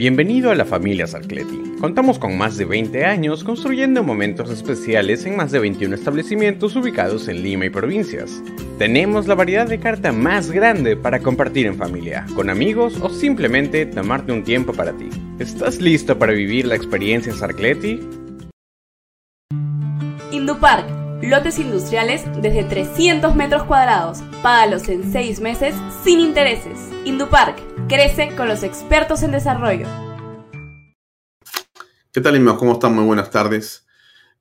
Bienvenido a la familia Sarcleti. Contamos con más de 20 años construyendo momentos especiales en más de 21 establecimientos ubicados en Lima y provincias. Tenemos la variedad de carta más grande para compartir en familia, con amigos o simplemente tomarte un tiempo para ti. ¿Estás listo para vivir la experiencia Sarcleti? Indupark, lotes industriales desde 300 metros cuadrados. Págalos en 6 meses sin intereses. Indupark Crece con los expertos en desarrollo. ¿Qué tal, amigos? ¿Cómo están? Muy buenas tardes.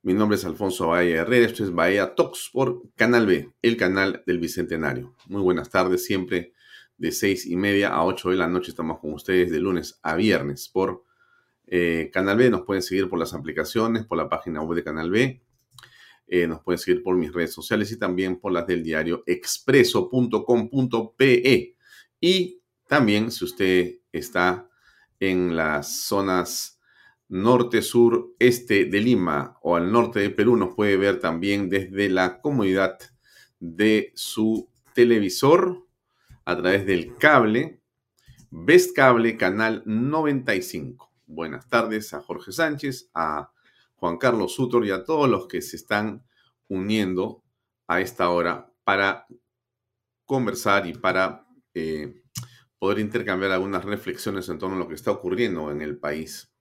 Mi nombre es Alfonso Bahía Herrera. Esto es Bahía Talks por Canal B, el canal del Bicentenario. Muy buenas tardes, siempre de seis y media a 8 de la noche estamos con ustedes de lunes a viernes por eh, Canal B. Nos pueden seguir por las aplicaciones, por la página web de Canal B. Eh, nos pueden seguir por mis redes sociales y también por las del diario expreso.com.pe. Y también, si usted está en las zonas norte, sur, este de Lima o al norte de Perú, nos puede ver también desde la comodidad de su televisor a través del cable, Best Cable, canal 95. Buenas tardes a Jorge Sánchez, a Juan Carlos Sutor y a todos los que se están uniendo a esta hora para conversar y para eh, poder intercambiar algunas reflexiones en torno a lo que está ocurriendo en el país.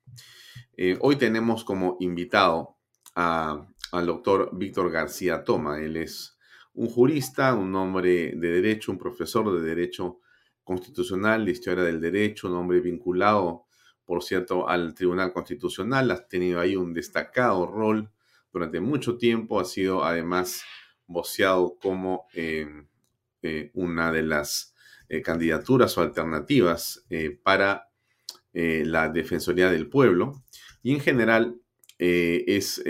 Eh, hoy tenemos como invitado al doctor Víctor García Toma. Él es un jurista, un hombre de derecho, un profesor de derecho constitucional, de historia del derecho, un hombre vinculado, por cierto, al Tribunal Constitucional. Ha tenido ahí un destacado rol durante mucho tiempo. Ha sido además voceado como eh, eh, una de las eh, candidaturas o alternativas eh, para eh, la Defensoría del Pueblo y en general es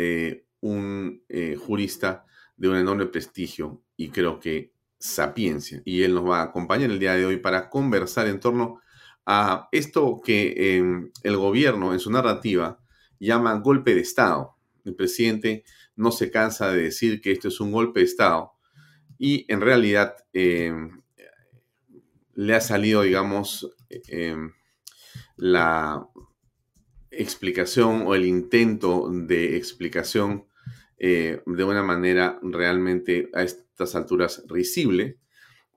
un jurista de un enorme prestigio y creo que sapiencia. Y él nos va a acompañar el día de hoy para conversar en torno a esto que em, el gobierno en su narrativa llama golpe de Estado. El presidente no se cansa de decir que esto es un golpe de Estado y en realidad em, le ha salido, digamos, em, la explicación o el intento de explicación eh, de una manera realmente a estas alturas risible.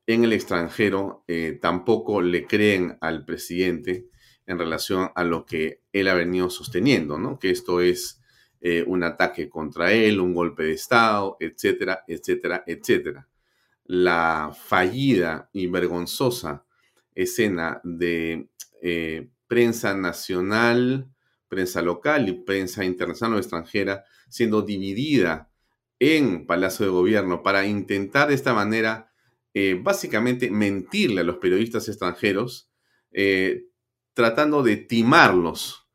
En el extranjero eh, tampoco le creen al presidente en relación a lo que él ha venido sosteniendo, ¿no? Que esto es eh, un ataque contra él, un golpe de Estado, etcétera, etcétera, etcétera la fallida y vergonzosa escena de eh, prensa nacional, prensa local y prensa internacional o extranjera siendo dividida en Palacio de Gobierno para intentar de esta manera eh, básicamente mentirle a los periodistas extranjeros, eh, tratando de timarlos,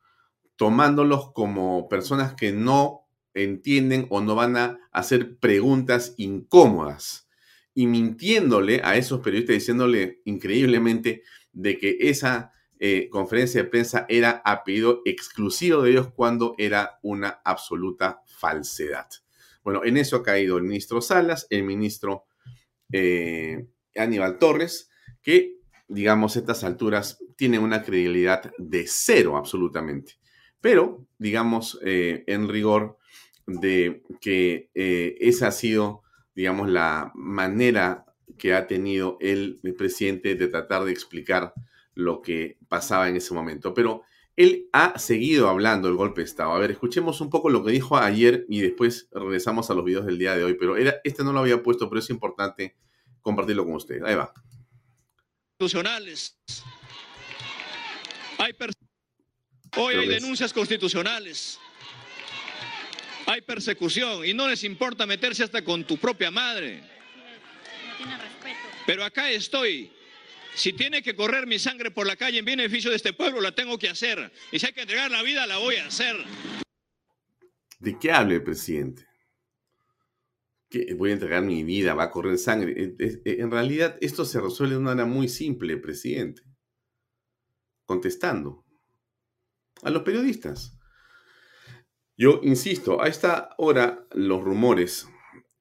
tomándolos como personas que no entienden o no van a hacer preguntas incómodas y mintiéndole a esos periodistas, diciéndole increíblemente de que esa eh, conferencia de prensa era a pedido exclusivo de ellos cuando era una absoluta falsedad. Bueno, en eso ha caído el ministro Salas, el ministro eh, Aníbal Torres, que, digamos, a estas alturas tiene una credibilidad de cero absolutamente. Pero, digamos, eh, en rigor de que esa ha sido digamos, la manera que ha tenido el, presidente de tratar de explicar lo que pasaba en ese momento. Pero él ha seguido hablando del golpe de Estado. A ver, escuchemos un poco lo que dijo ayer y después regresamos a los videos del día de hoy. Pero era, este no lo había puesto, pero es importante compartirlo con ustedes. Ahí va. Constitucionales. Hay Hoy hay denuncias constitucionales. Hay persecución y no les importa meterse hasta con tu propia madre. Pero acá estoy. Si tiene que correr mi sangre por la calle en beneficio de este pueblo, la tengo que hacer. Y si hay que entregar la vida, la voy a hacer. ¿De qué habla el presidente? Que voy a entregar mi vida, va a correr sangre. En realidad, esto se resuelve de una manera muy simple, presidente. Contestando a los periodistas. Yo insisto, a esta hora los rumores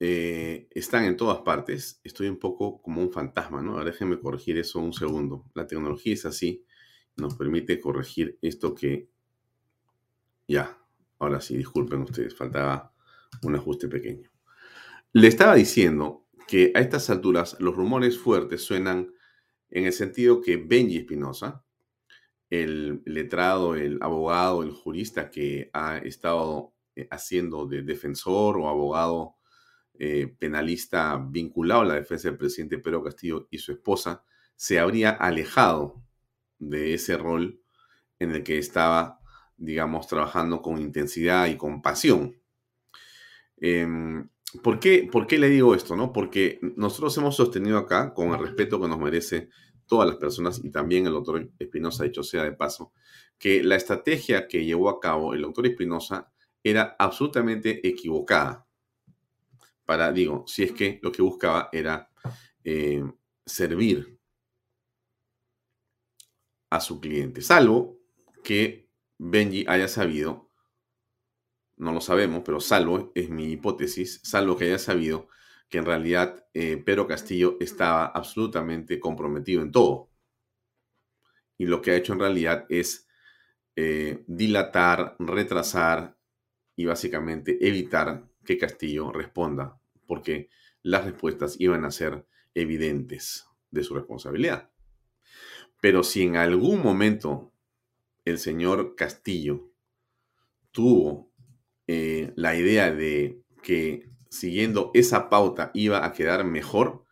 eh, están en todas partes. Estoy un poco como un fantasma, ¿no? Ahora déjenme corregir eso un segundo. La tecnología es así, nos permite corregir esto que... Ya, ahora sí, disculpen ustedes, faltaba un ajuste pequeño. Le estaba diciendo que a estas alturas los rumores fuertes suenan en el sentido que Benji Espinosa, el letrado, el abogado, el jurista que ha estado eh, haciendo de defensor o abogado eh, penalista vinculado a la defensa del presidente Pedro Castillo y su esposa, se habría alejado de ese rol en el que estaba, digamos, trabajando con intensidad y con pasión. Em, ¿por, qué, ¿Por qué le digo esto? No? Porque nosotros hemos sostenido acá, con el respeto que nos merece todas las personas y también el doctor Espinosa, dicho sea de paso, que la estrategia que llevó a cabo el doctor Espinosa era absolutamente equivocada. Para, digo, si es que lo que buscaba era eh, servir a su cliente, salvo que Benji haya sabido, no lo sabemos, pero salvo, es mi hipótesis, salvo que haya sabido que en realidad eh, Pedro Castillo estaba absolutamente comprometido en todo. Y lo que ha hecho en realidad es eh, dilatar, retrasar y básicamente evitar que Castillo responda, porque las respuestas iban a ser evidentes de su responsabilidad. Pero si en algún momento el señor Castillo tuvo eh, la idea de que siguiendo esa pauta iba a quedar mejor,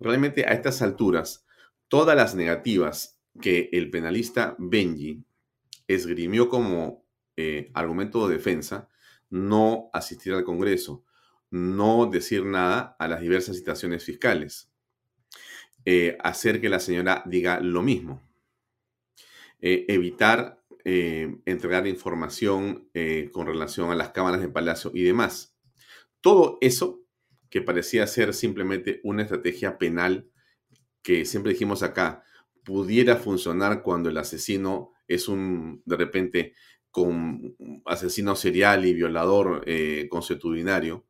realmente a estas alturas, todas las negativas que el penalista Benji esgrimió como eh, argumento de defensa, no asistir al Congreso, no decir nada a las diversas citaciones fiscales, eh, hacer que la señora diga lo mismo, eh, evitar entregar información con relación a las cámaras de palacio y demás. Todo eso, que parecía ser simplemente una estrategia penal, que siempre dijimos acá, pudiera funcionar cuando el asesino es un, de repente, asesino serial y violador eh, consuetudinario,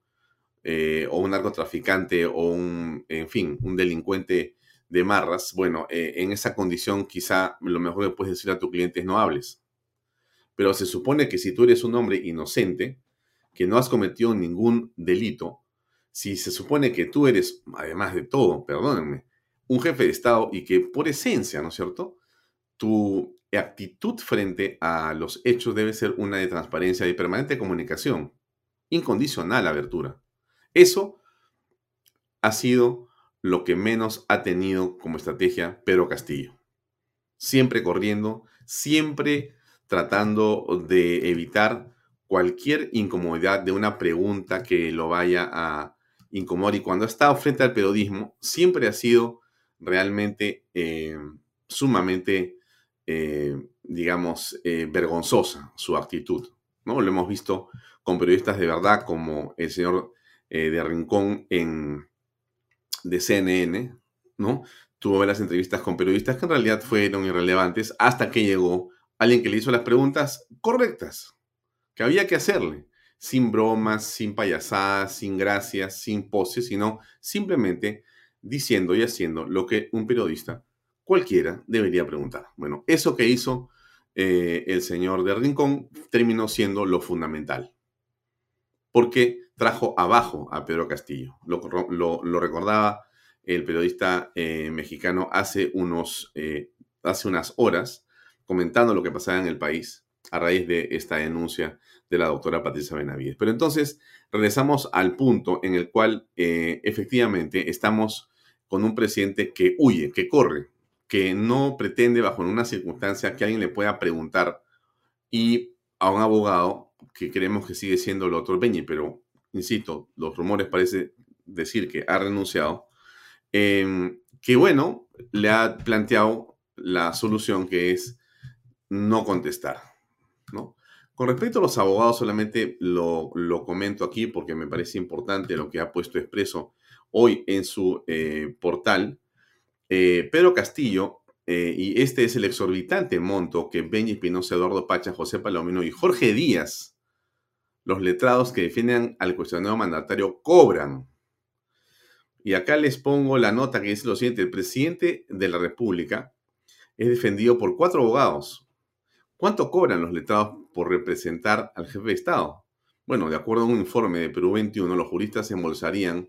eh, o un narcotraficante, o un, en fin, un delincuente de marras, bueno, eh, en esa condición quizá lo mejor que puedes decir a tu cliente es no hables. Pero se supone que si tú eres un hombre inocente, que no has cometido ningún delito, si se supone que tú eres, además de todo, perdónenme, un jefe de Estado y que por esencia, ¿no es cierto? Tu actitud frente a los hechos debe ser una de transparencia y permanente comunicación, incondicional abertura. Eso ha sido lo que menos ha tenido como estrategia Pedro Castillo. Siempre corriendo, siempre tratando de evitar cualquier incomodidad de una pregunta que lo vaya a incomodar. Y cuando ha estado frente al periodismo, siempre ha sido realmente eh, sumamente, eh, digamos, eh, vergonzosa su actitud. ¿no? Lo hemos visto con periodistas de verdad como el señor de Rincón en, de CNN, ¿no? Tuvo las entrevistas con periodistas que en realidad fueron irrelevantes hasta que llegó alguien que le hizo las preguntas correctas que había que hacerle, sin bromas, sin payasadas, sin gracias, sin poses, sino simplemente diciendo y haciendo lo que un periodista cualquiera debería preguntar. Bueno, eso que hizo eh, el señor de Rincón terminó siendo lo fundamental, porque trajo abajo a Pedro Castillo. Lo, recordaba el periodista eh, mexicano hace, unos, eh, hace unas horas comentando lo que pasaba en el país a raíz de esta denuncia de la doctora Patricia Benavides. Pero entonces regresamos al punto en el cual eh, efectivamente estamos con un presidente que huye, que corre, que no pretende bajo ninguna circunstancia que alguien le pueda preguntar y a un abogado que creemos que sigue siendo el otro Peñi, pero insisto, los rumores parecen decir que ha renunciado, em, que bueno, le ha planteado la solución que es no contestar, Con respecto a los abogados, solamente lo, comento aquí porque me parece importante lo que ha puesto expreso hoy en su eh, portal. Eh, Pedro Castillo, eh, y este es el exorbitante monto que Benji Espinosa, Eduardo Pacha, José Palomino y Jorge Díaz, los letrados que defienden al cuestionado mandatario, cobran. Y acá les pongo la nota que dice lo siguiente, el presidente de la República es defendido por cuatro abogados. ¿Cuánto cobran los letrados por representar al jefe de Estado. Bueno, de acuerdo a un informe de Perú 21, los juristas se embolsarían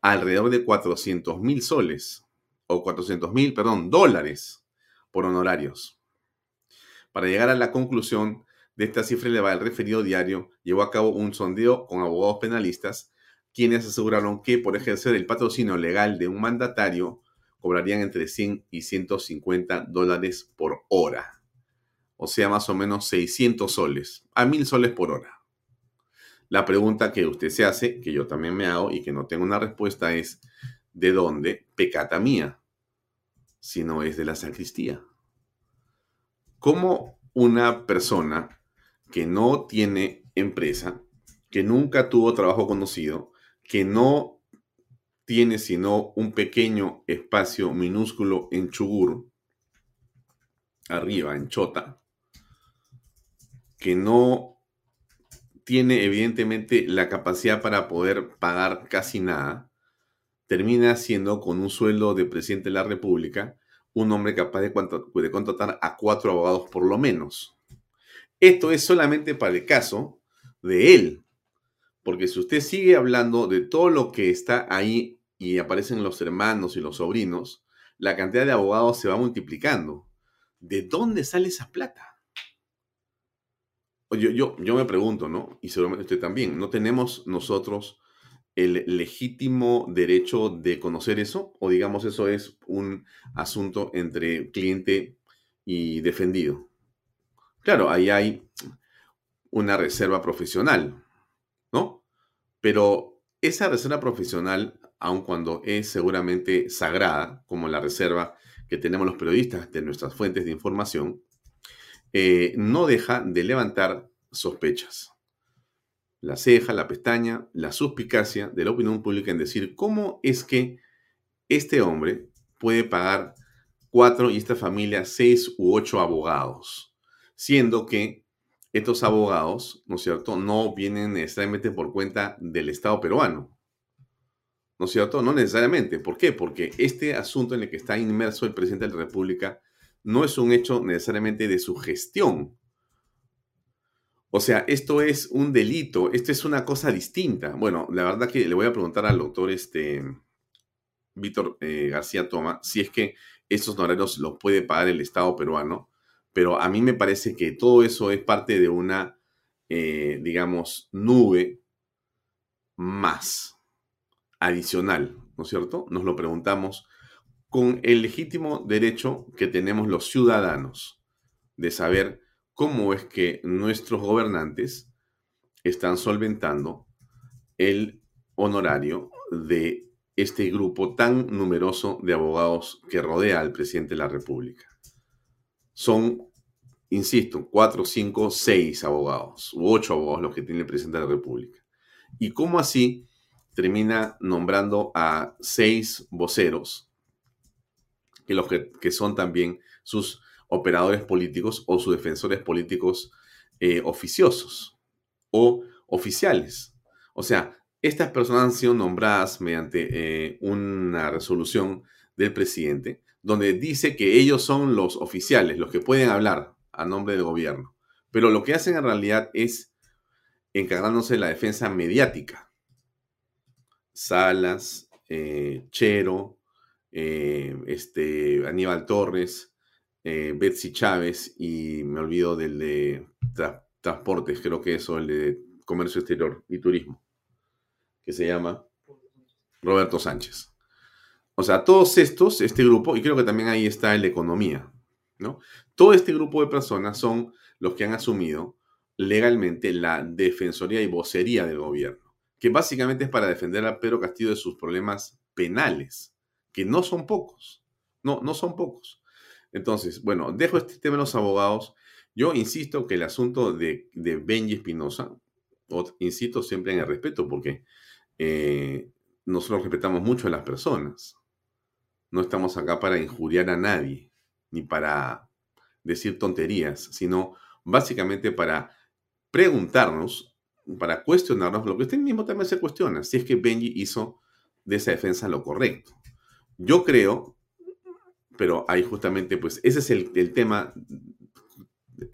alrededor de 400 mil soles, o 400 mil, perdón, dólares por honorarios. Para llegar a la conclusión de esta cifra elevada, el referido diario llevó a cabo un sondeo con abogados penalistas, quienes aseguraron que por ejercer el patrocinio legal de un mandatario, cobrarían entre 100 y 150 dólares por hora o sea, más o menos 600 soles, a 1000 soles por hora. La pregunta que usted se hace, que yo también me hago y que no tengo una respuesta es, ¿de dónde pecata mía? Si no es de la sacristía. ¿Cómo una persona que no tiene empresa, que nunca tuvo trabajo conocido, que no tiene sino un pequeño espacio minúsculo en Chugur, arriba, en Chota, que no tiene evidentemente la capacidad para poder pagar casi nada, termina siendo con un sueldo de presidente de la República un hombre capaz de, de contratar a cuatro abogados por lo menos. Esto es solamente para el caso de él, porque si usted sigue hablando de todo lo que está ahí y aparecen los hermanos y los sobrinos, la cantidad de abogados se va multiplicando. ¿De dónde sale esa plata? Yo, yo, yo me pregunto, ¿no? Y seguramente usted también, ¿no tenemos nosotros el legítimo derecho de conocer eso? O digamos, eso es un asunto entre cliente y defendido. Claro, ahí hay una reserva profesional, ¿no? Pero esa reserva profesional, aun cuando es seguramente sagrada, como la reserva que tenemos los periodistas de nuestras fuentes de información, eh, no deja de levantar sospechas. La ceja, la pestaña, la suspicacia de la opinión pública en decir cómo es que este hombre puede pagar cuatro y esta familia seis u ocho abogados, siendo que estos abogados, ¿no es cierto?, no vienen necesariamente por cuenta del Estado peruano. ¿No es cierto? No necesariamente. ¿Por qué? Porque este asunto en el que está inmerso el presidente de la República no es un hecho necesariamente de su gestión. O sea, esto es un delito, esto es una cosa distinta. Bueno, la verdad que le voy a preguntar al doctor este, Víctor eh, García Toma si es que esos honorarios los puede pagar el Estado peruano, pero a mí me parece que todo eso es parte de una, eh, digamos, nube más adicional, ¿no es cierto? Nos lo preguntamos con el legítimo derecho que tenemos los ciudadanos de saber cómo es que nuestros gobernantes están solventando el honorario de este grupo tan numeroso de abogados que rodea al presidente de la República. Son, insisto, cuatro, cinco, seis abogados, u ocho abogados los que tiene el presidente de la República. ¿Y cómo así termina nombrando a seis voceros que los que, son también sus operadores políticos o sus defensores políticos eh, oficiosos o oficiales. O sea, estas personas han sido nombradas mediante eh, una resolución del presidente donde dice que ellos son los oficiales, los que pueden hablar a nombre del gobierno. Pero lo que hacen en realidad es encargándose de la defensa mediática. Salas, eh, Chero, eh, este, Aníbal Torres, eh, Betsy Chávez y me olvido del de transportes, creo que eso, el de comercio exterior y turismo, que se llama Roberto Sánchez. O sea, todos estos, este grupo, y creo que también ahí está el de economía, ¿no? Todo este grupo de personas son los que han asumido legalmente la defensoría y vocería del gobierno, que básicamente es para defender a Pedro Castillo de sus problemas penales, que no son pocos, no, no son pocos. Entonces, bueno, dejo este tema de los abogados. Yo insisto que el asunto de, de Benji Espinosa, insisto siempre en el respeto, porque eh, nosotros respetamos mucho a las personas. No estamos acá para injuriar a nadie, ni para decir tonterías, sino básicamente para preguntarnos, para cuestionarnos lo que usted mismo también se cuestiona, si es que Benji hizo de esa defensa lo correcto. Yo creo, pero ahí justamente, pues ese es el, tema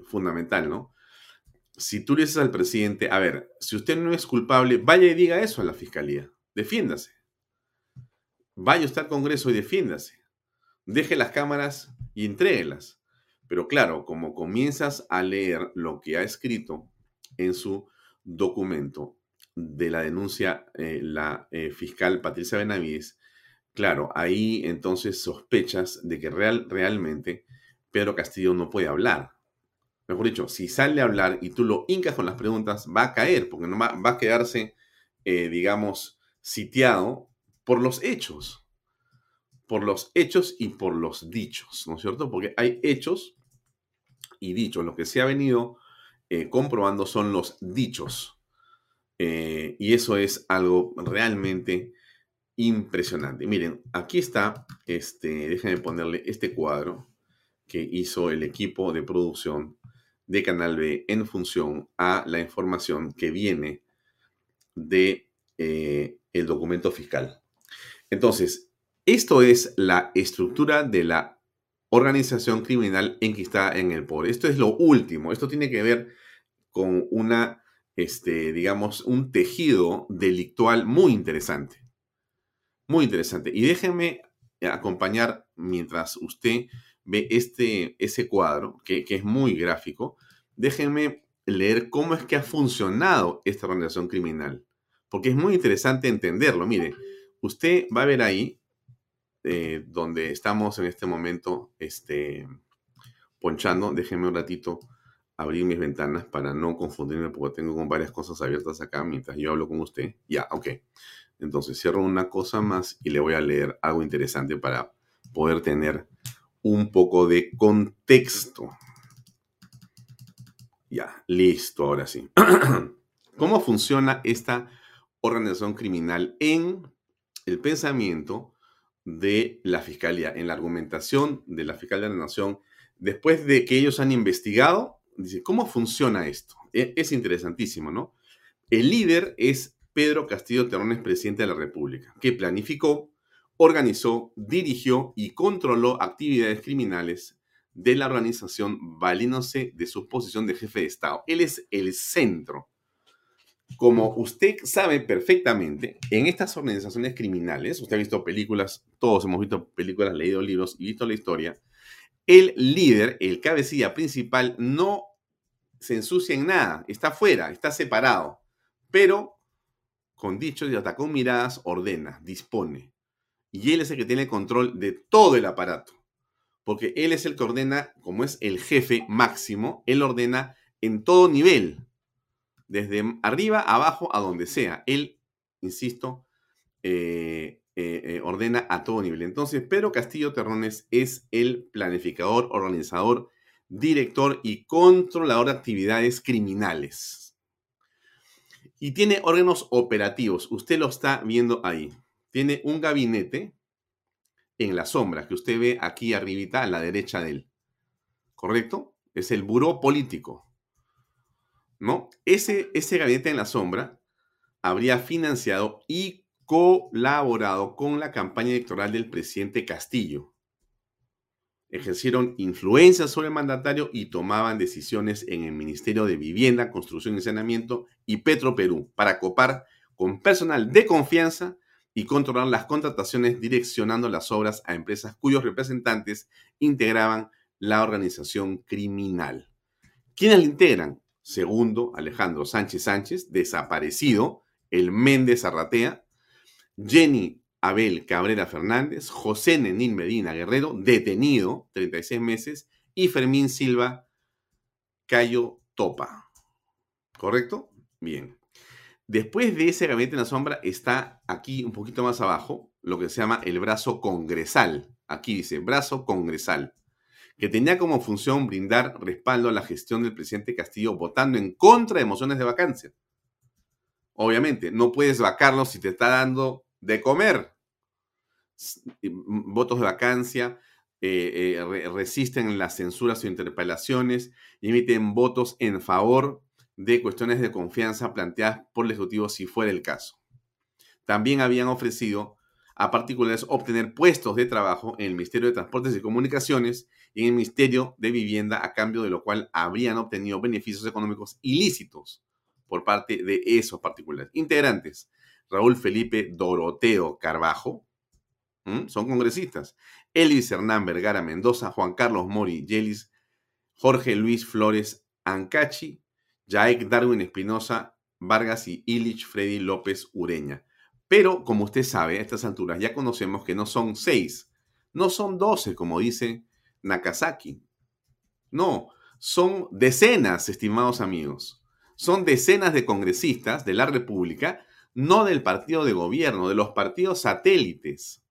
fundamental, ¿no? Si tú le dices al presidente, a ver, si usted no es culpable, vaya y diga eso a la fiscalía, defiéndase. Vaya usted al Congreso y defiéndase. Deje las cámaras y entréguelas. Pero claro, como comienzas a leer lo que ha escrito en su documento de la denuncia eh, la eh, fiscal Patricia Benavides, claro, ahí entonces sospechas de que real, realmente Pedro Castillo no puede hablar. Mejor dicho, si sale a hablar y tú lo hincas con las preguntas, va a caer, porque no va, a quedarse, eh, digamos, sitiado por los hechos. Por los hechos y por los dichos, ¿no es cierto? Porque hay hechos y dichos. Lo que se ha venido eh, comprobando son los dichos. Eh, y eso es algo realmente impresionante. Miren, aquí está, este, déjenme ponerle este cuadro que hizo el equipo de producción de Canal B en función a la información que viene de eh, el documento fiscal. Entonces, esto es la estructura de la organización criminal en que está en el poder. Esto es lo último. Esto tiene que ver con una, este, digamos, un tejido delictual muy interesante. Muy interesante. Y déjenme acompañar mientras usted ve este, ese cuadro, que, que es muy gráfico, déjenme leer cómo es que ha funcionado esta organización criminal. Porque es muy interesante entenderlo. Mire, usted va a ver ahí eh, donde estamos en este momento este, ponchando. Déjenme un ratito abrir mis ventanas para no confundirme porque tengo con varias cosas abiertas acá mientras yo hablo con usted. Ya, ok. Entonces cierro una cosa más y le voy a leer algo interesante para poder tener un poco de contexto. Ya, listo, ahora sí. ¿Cómo funciona esta organización criminal en el pensamiento de la Fiscalía, en la argumentación de la Fiscalía de la Nación, después de que ellos han investigado, dice, ¿cómo funciona esto? E, es interesantísimo, ¿no? El líder es Pedro Castillo Terrones, presidente de la República, que planificó, organizó, dirigió y controló actividades criminales de la organización valiéndose de su posición de jefe de Estado. Él es el centro como usted sabe perfectamente, en estas organizaciones criminales, usted ha visto películas, todos hemos visto películas, leído libros y visto la historia, el líder, el cabecilla principal, no se ensucia en nada, está fuera, está separado, pero con dichos y hasta con miradas ordena, dispone. Y él es el que tiene control de todo el aparato, porque él es el que ordena, como es el jefe máximo, él ordena en todo nivel, desde arriba, abajo, a donde sea. Él, insisto, eh, eh, eh, ordena a todo nivel. Entonces, Pedro Castillo Terrones es el planificador, organizador, director y controlador de actividades criminales. Y tiene órganos operativos. Usted lo está viendo ahí. Tiene un gabinete en la sombra que usted ve aquí arribita a la derecha de él. ¿Correcto? Es el buró político. ¿no? Ese, ese gabinete en la sombra habría financiado y colaborado con la campaña electoral del presidente Castillo. Ejercieron influencia sobre el mandatario y tomaban decisiones en el Ministerio de Vivienda, Construcción y Saneamiento y Petro Perú para copar con personal de confianza y controlar las contrataciones direccionando las obras a empresas cuyos representantes integraban la organización criminal. ¿Quiénes la integran? Segundo, Alejandro Sánchez Sánchez, desaparecido, el Méndez Arratea, Jenny Abel Cabrera Fernández, José Nenín Medina Guerrero, detenido, 36 meses, y Fermín Silva Cayo Topa. ¿Correcto? Bien. Después de ese gabinete en la sombra está aquí un poquito más abajo lo que se llama el brazo congresal. Aquí dice brazo congresal, que tenía como función brindar respaldo a la gestión del presidente Castillo votando en contra de mociones de vacancia. Obviamente, no puedes vacarlo si te está dando de comer. Votos de vacancia, eh, eh, resisten las censuras o interpelaciones emiten votos en favor de cuestiones de confianza planteadas por el Ejecutivo si fuera el caso. También habían ofrecido a particulares obtener puestos de trabajo en el Ministerio de Transportes y Comunicaciones y en el Ministerio de Vivienda, a cambio de lo cual habrían obtenido beneficios económicos ilícitos por parte de esos particulares. Integrantes, Raúl Felipe Doroteo Carbajo, son congresistas, Elvis Hernán Vergara Mendoza, Juan Carlos Mori Yelis, Jorge Luis Flores Ancachi, Jaek Darwin Espinosa Vargas y Illich Freddy López Ureña. Pero, como usted sabe, a estas alturas ya conocemos que no son seis, no son doce, como dice Nakazaki. No, son decenas, estimados amigos. Son decenas de congresistas de la República, no del partido de gobierno, de los partidos satélites,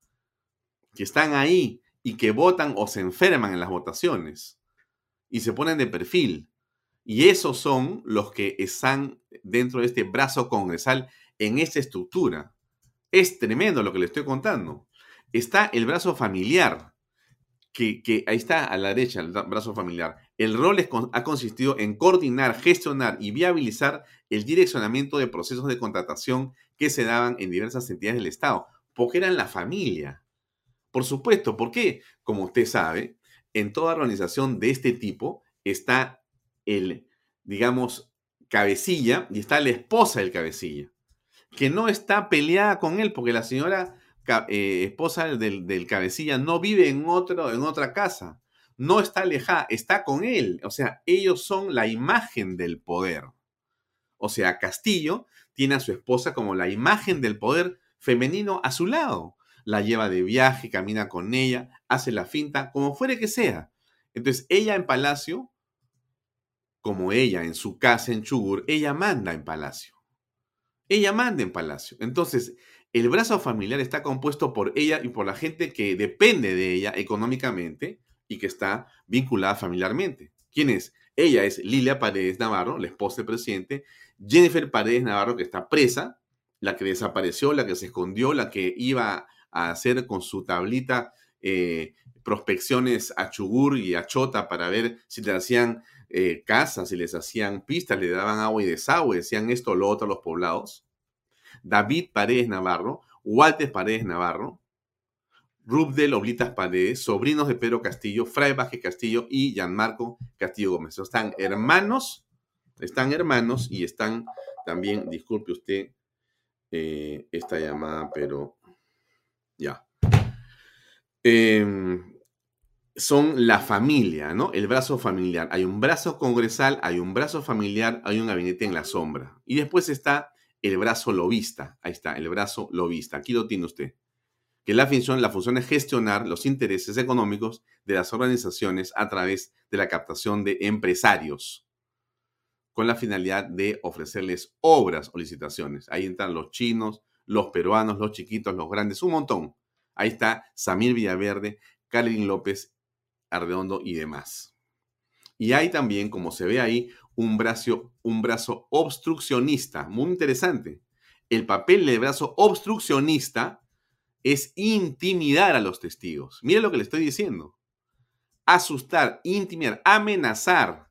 que están ahí y que votan o se enferman en las votaciones y se ponen de perfil. Y esos son los que están dentro de este brazo congresal en esta estructura. Es tremendo lo que le estoy contando. Está el brazo familiar, que, ahí está a la derecha, el brazo familiar. El rol ha consistido en coordinar, gestionar y viabilizar el direccionamiento de procesos de contratación que se daban en diversas entidades del Estado, porque eran la familia. Por supuesto, ¿por qué? Como usted sabe, en toda organización de este tipo está el, digamos, cabecilla y está la esposa del cabecilla, que no está peleada con él porque la señora eh, esposa del, cabecilla no vive en, otro, en otra casa, no está alejada, está con él. O sea, ellos son la imagen del poder. O sea, Castillo tiene a su esposa como la imagen del poder femenino a su lado. La lleva de viaje, camina con ella, hace la finta, como fuere que sea. Entonces, ella en palacio como ella en su casa en Chugur, ella manda en palacio. Ella manda en palacio. Entonces, el brazo familiar está compuesto por ella y por la gente que depende de ella económicamente y que está vinculada familiarmente. ¿Quién es? Ella es Lilia Paredes Navarro, la esposa del presidente, Jennifer Paredes Navarro, que está presa, la que desapareció, la que se escondió, la que iba a hacer con su tablita eh, prospecciones a Chugur y a Chota para ver si le hacían eh, casas y les hacían pistas, le daban agua y desagüe, decían esto o lo otro a los poblados. David Paredes Navarro, Walter Paredes Navarro, Rubdel Oblitas Paredes, sobrinos de Pedro Castillo, Fray Baje Castillo y Gianmarco Castillo Gómez. Están hermanos, están hermanos y están también, disculpe usted eh, esta llamada, pero. Eh, son la familia, ¿no? El brazo familiar. Hay un brazo congresal, hay un brazo familiar, hay un gabinete en la sombra. Y después está el brazo lobista. Ahí está, el brazo lobista. Aquí lo tiene usted. Que la función, la función es gestionar los intereses económicos de las organizaciones a través de la captación de empresarios, con la finalidad de ofrecerles obras o licitaciones. Ahí entran los chinos, los peruanos, los chiquitos, los grandes, un montón. Ahí está Samir Villaverde, Carlin López Arredondo y demás. Y hay también, como se ve ahí, un brazo, un brazo obstruccionista, muy interesante. El papel del brazo obstruccionista es intimidar a los testigos. Mire lo que le estoy diciendo. Asustar, intimidar, amenazar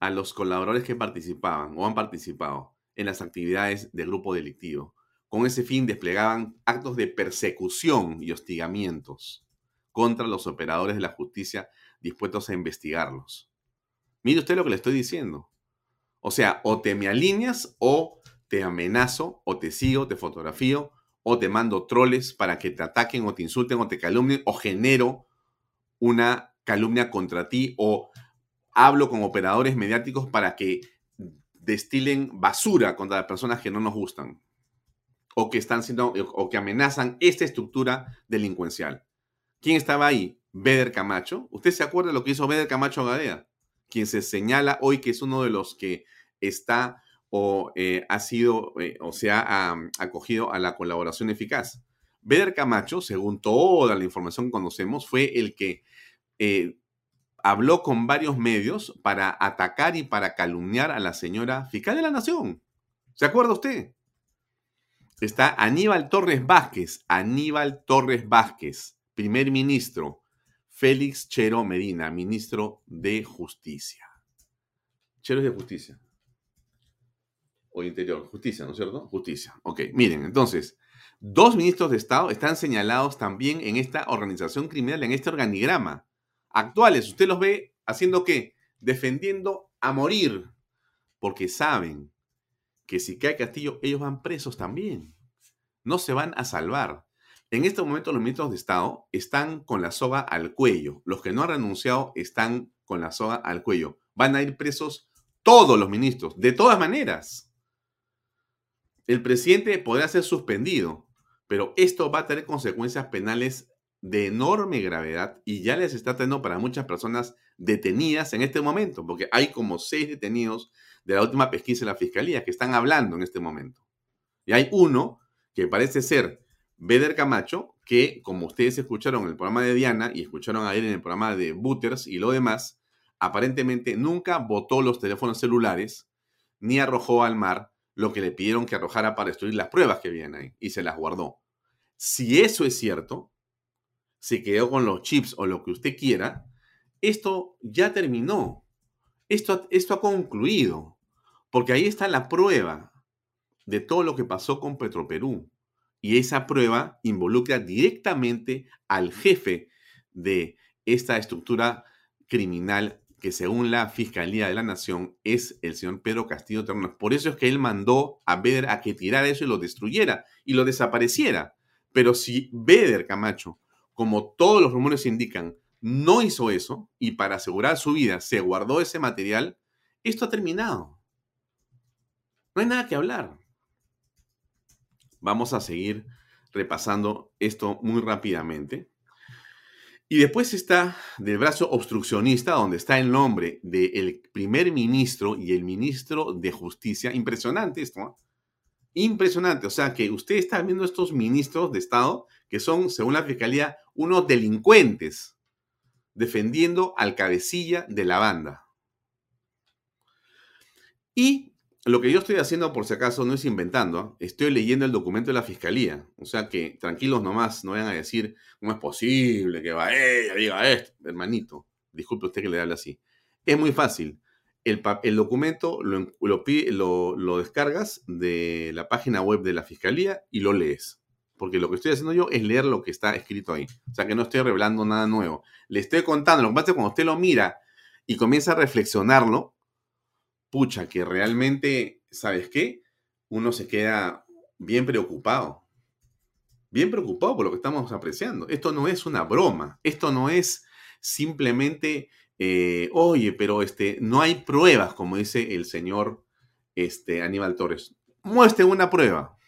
a los colaboradores que participaban o han participado en las actividades del grupo delictivo. Con ese fin desplegaban actos de persecución y hostigamientos contra los operadores de la justicia dispuestos a investigarlos. Mire usted lo que le estoy diciendo. O sea, o te me alineas o te amenazo o te sigo, te fotografío o te mando troles para que te ataquen o te insulten o te calumnien o genero una calumnia contra ti o hablo con operadores mediáticos para que destilen basura contra las personas que no nos gustan o que están siendo o que amenazan esta estructura delincuencial. ¿Quién estaba ahí? Beder Camacho. ¿Usted se acuerda de lo que hizo Beder Camacho Gadea? Quien se señala hoy que es uno de los que está o eh, ha sido eh, o se ha acogido a la colaboración eficaz. Beder Camacho, según toda la información que conocemos, fue el que eh, habló con varios medios para atacar y para calumniar a la señora fiscal de la Nación. ¿Se acuerda usted? Está Aníbal Torres Vázquez, Aníbal Torres Vázquez, primer ministro, Félix Chero Medina, ministro de Justicia. Chero es de Justicia. O Interior, Justicia, ¿no es cierto? Justicia. Ok, miren, entonces, dos ministros de Estado están señalados también en esta organización criminal, en este organigrama actuales. Usted los ve haciendo qué? Defendiendo a morir, porque saben que si cae Castillo, ellos van presos también. No se van a salvar. En este momento los ministros de Estado están con la soga al cuello. Los que no han renunciado están con la soga al cuello. Van a ir presos todos los ministros, de todas maneras. El presidente podrá ser suspendido, pero esto va a tener consecuencias penales de enorme gravedad y ya les está teniendo para muchas personas detenidas en este momento, porque hay como seis detenidos de la última pesquisa de la Fiscalía que están hablando en este momento. Y hay uno que parece ser Beder Camacho, que como ustedes escucharon en el programa de Diana y escucharon ayer en el programa de Butters y lo demás, aparentemente nunca botó los teléfonos celulares ni arrojó al mar lo que le pidieron que arrojara para destruir las pruebas que vienen ahí y se las guardó. Si eso es cierto, se quedó con los chips o lo que usted quiera, esto ya terminó. Esto, esto ha concluido. Porque ahí está la prueba de todo lo que pasó con Petroperú. Y esa prueba involucra directamente al jefe de esta estructura criminal que según la Fiscalía de la Nación es el señor Pedro Castillo Terrenos. Por eso es que él mandó a Beder a que tirara eso y lo destruyera y lo desapareciera. Pero si Beder Camacho como todos los rumores indican, no hizo eso y para asegurar su vida se guardó ese material, esto ha terminado. No hay nada que hablar. Vamos a seguir repasando esto muy rápidamente. Y después está del brazo obstruccionista, donde está el nombre del primer ministro y el ministro de Justicia. Impresionante esto. Impresionante. O sea que usted está viendo estos ministros de Estado que son, según la Fiscalía, unos delincuentes defendiendo al cabecilla de la banda. Y lo que yo estoy haciendo, por si acaso, no es inventando, estoy leyendo el documento de la Fiscalía. O sea que tranquilos nomás, no vayan a decir, ¿cómo es posible que va ella, diga esto? Hermanito, disculpe usted que le hable así. Es muy fácil. El, el documento lo, lo, lo descargas de la página web de la Fiscalía y lo lees porque lo que estoy haciendo yo es leer lo que está escrito ahí. O sea que no estoy revelando nada nuevo. Le estoy contando, lo que pasa es que cuando usted lo mira y comienza a reflexionarlo, pucha, que realmente, ¿sabes qué? Uno se queda bien preocupado. Bien preocupado por lo que estamos apreciando. Esto no es una broma. Esto no es simplemente, eh, oye, pero este, no hay pruebas, como dice el señor este, Aníbal Torres. Muestre una prueba.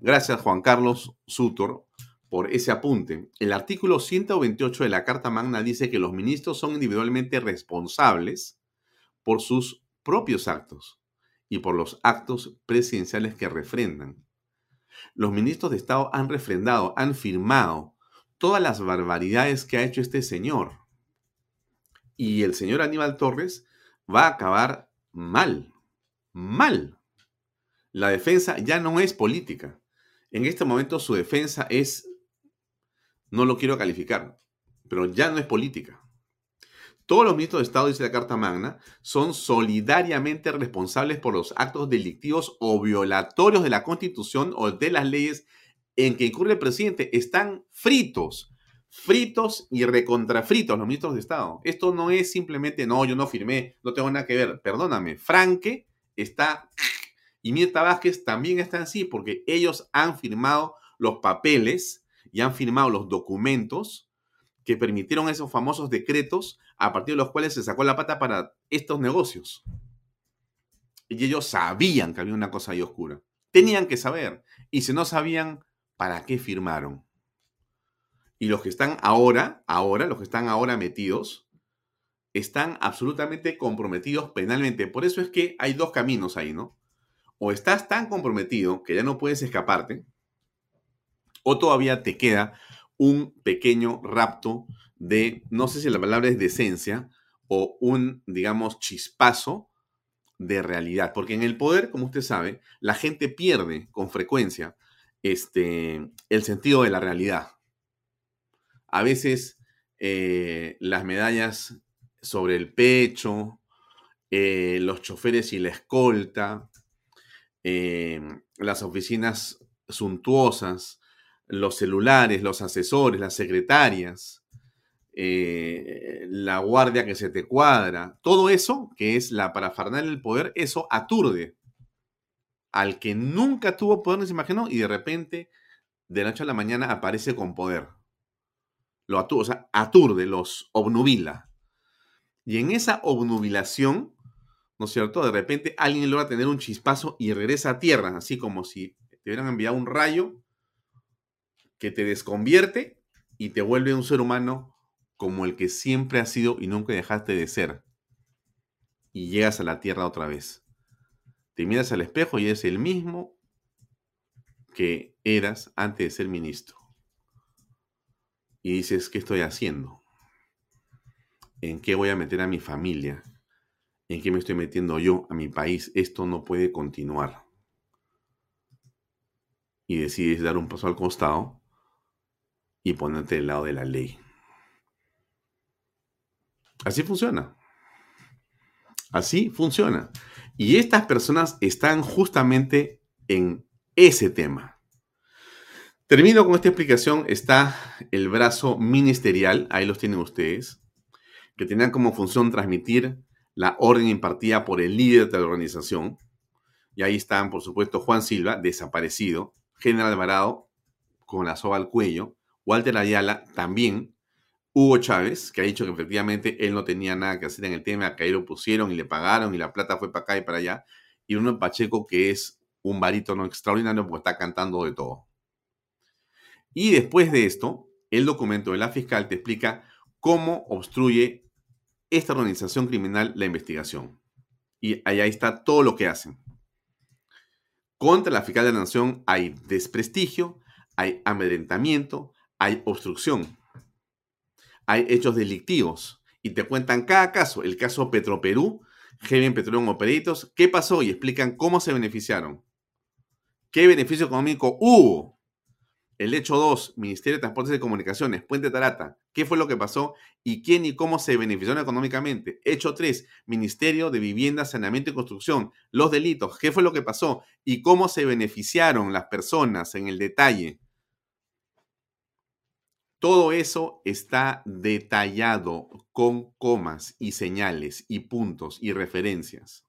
Gracias, Juan Carlos Sutor, por ese apunte. El artículo 128 de la Carta Magna dice que los ministros son individualmente responsables por sus propios actos y por los actos presidenciales que refrendan. Los ministros de Estado han refrendado, han firmado todas las barbaridades que ha hecho este señor. Y el señor Aníbal Torres va a acabar mal, mal. La defensa ya no es política. En este momento su defensa es, no lo quiero calificar, pero ya no es política. Todos los ministros de Estado, dice la Carta Magna, son solidariamente responsables por los actos delictivos o violatorios de la Constitución o de las leyes en que incurre el presidente. Están fritos, fritos y recontrafritos los ministros de Estado. Esto no es simplemente, no, yo no firmé, no tengo nada que ver. Perdóname, Franque está y Mirta Vázquez también están así porque ellos han firmado los papeles y han firmado los documentos que permitieron esos famosos decretos a partir de los cuales se sacó la pata para estos negocios. Y ellos sabían que había una cosa ahí oscura. Tenían que saber. Y si no sabían, ¿para qué firmaron? Y los que están ahora, ahora, los que están ahora metidos, están absolutamente comprometidos penalmente. Por eso es que hay dos caminos ahí, ¿no? O estás tan comprometido que ya no puedes escaparte, o todavía te queda un pequeño rapto de, no sé si la palabra es decencia, o un, digamos, chispazo de realidad. Porque en el poder, como usted sabe, la gente pierde con frecuencia este, el sentido de la realidad. A veces eh, las medallas sobre el pecho, eh, los choferes y la escolta, eh, las oficinas suntuosas, los celulares, los asesores, las secretarias, eh, la guardia que se te cuadra, todo eso que es la parafernalia del poder, eso aturde al que nunca tuvo poder ni se imaginó y de repente de la noche a la mañana aparece con poder. Lo aturde, o sea, aturde, los obnubila. Y en esa obnubilación, ¿no es cierto? De repente alguien logra tener un chispazo y regresa a tierra, así como si te hubieran enviado un rayo que te desconvierte y te vuelve un ser humano como el que siempre has sido y nunca dejaste de ser. Y llegas a la tierra otra vez. Te miras al espejo y eres el mismo que eras antes de ser ministro. Y dices, ¿qué estoy haciendo? en qué voy a meter a mi familia, en qué me estoy metiendo yo, a mi país. Esto no puede continuar. Y decides dar un paso al costado y ponerte del lado de la ley. Así funciona. Así funciona. Y estas personas están justamente en ese tema. Termino con esta explicación. Está el brazo ministerial, ahí los tienen ustedes que tenían como función transmitir la orden impartida por el líder de la organización. Y ahí están, por supuesto, Juan Silva, desaparecido, General Alvarado, con la soga al cuello, Walter Ayala también, Hugo Chávez, que ha dicho que efectivamente él no tenía nada que hacer en el tema, que ahí lo pusieron y le pagaron y la plata fue para acá y para allá, y uno Pacheco que es un barítono extraordinario porque está cantando de todo. Y después de esto, el documento de la fiscal te explica cómo obstruye esta organización criminal la investigación. Y ahí, está todo lo que hacen. Contra la fiscal de la nación hay desprestigio, hay amedrentamiento, hay obstrucción, hay hechos delictivos. Y te cuentan cada caso, el caso Petroperú, Heaven Petroleum Operators, qué pasó y explican cómo se beneficiaron. ¿Qué beneficio económico hubo? El hecho 2, Ministerio de Transportes y Comunicaciones, Puente Tarata, ¿qué fue lo que pasó y quién y cómo se beneficiaron económicamente? Hecho 3, Ministerio de Vivienda, Saneamiento y Construcción, los delitos, ¿qué fue lo que pasó y cómo se beneficiaron las personas en el detalle? Todo eso está detallado con comas y señales y puntos y referencias.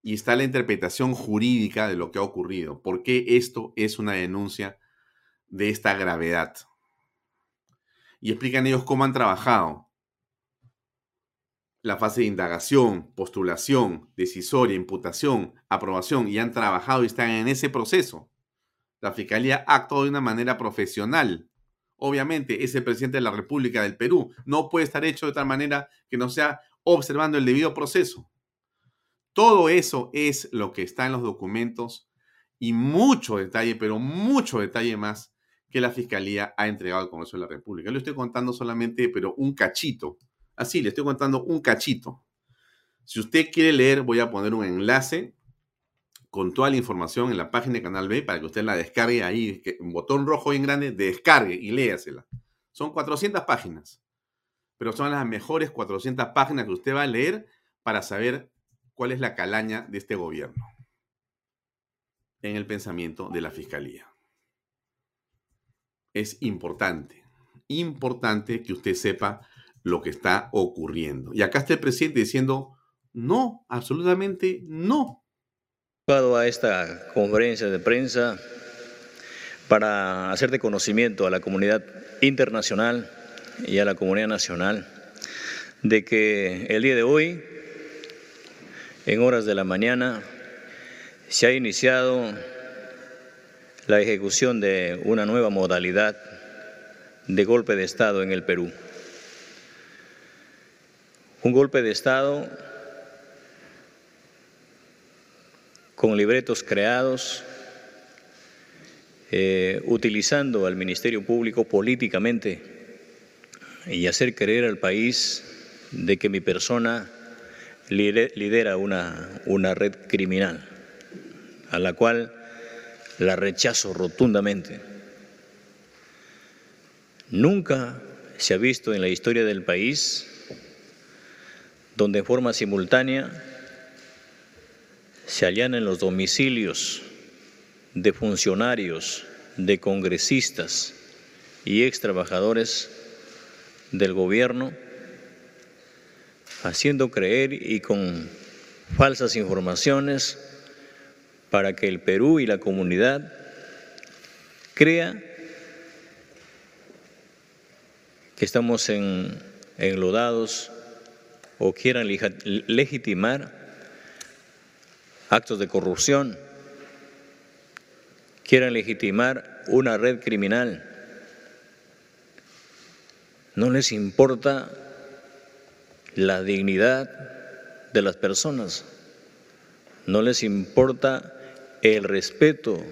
Y está la interpretación jurídica de lo que ha ocurrido. ¿Por qué esto es una denuncia? de esta gravedad. Y explican ellos cómo han trabajado. La fase de indagación, postulación, decisoria, imputación, aprobación, y han trabajado y están en ese proceso. La Fiscalía ha actuado de una manera profesional. Obviamente, es el presidente de la República del Perú. No puede estar hecho de tal manera que no sea observando el debido proceso. Todo eso es lo que está en los documentos y mucho detalle, pero mucho detalle más que la Fiscalía ha entregado al Congreso de la República. Le estoy contando solamente, pero un cachito. Así, le estoy contando un cachito. Si usted quiere leer, voy a poner un enlace con toda la información en la página de Canal B para que usted la descargue ahí, un botón rojo bien grande, descargue y léasela. Son 400 páginas, pero son las mejores 400 páginas que usted va a leer para saber cuál es la calaña de este gobierno en el pensamiento de la Fiscalía es importante, importante que usted sepa lo que está ocurriendo. Y acá está el presidente diciendo, no, absolutamente no. A esta conferencia de prensa para hacer de conocimiento a la comunidad internacional y a la comunidad nacional de que el día de hoy, en horas de la mañana, se ha iniciado la ejecución de una nueva modalidad de golpe de Estado en el Perú. Un golpe de Estado con libretos creados, eh, utilizando al Ministerio Público políticamente y hacer creer al país de que mi persona lidera una, una red criminal, a la cual la rechazo rotundamente. Nunca se ha visto en la historia del país donde en forma simultánea se allanen los domicilios de funcionarios, de congresistas y ex trabajadores del gobierno, haciendo creer y con falsas informaciones para que el Perú y la comunidad crea que estamos en, enlodados o quieran legitimar actos de corrupción, quieran legitimar una red criminal. No les importa la dignidad de las personas, no les importa el respeto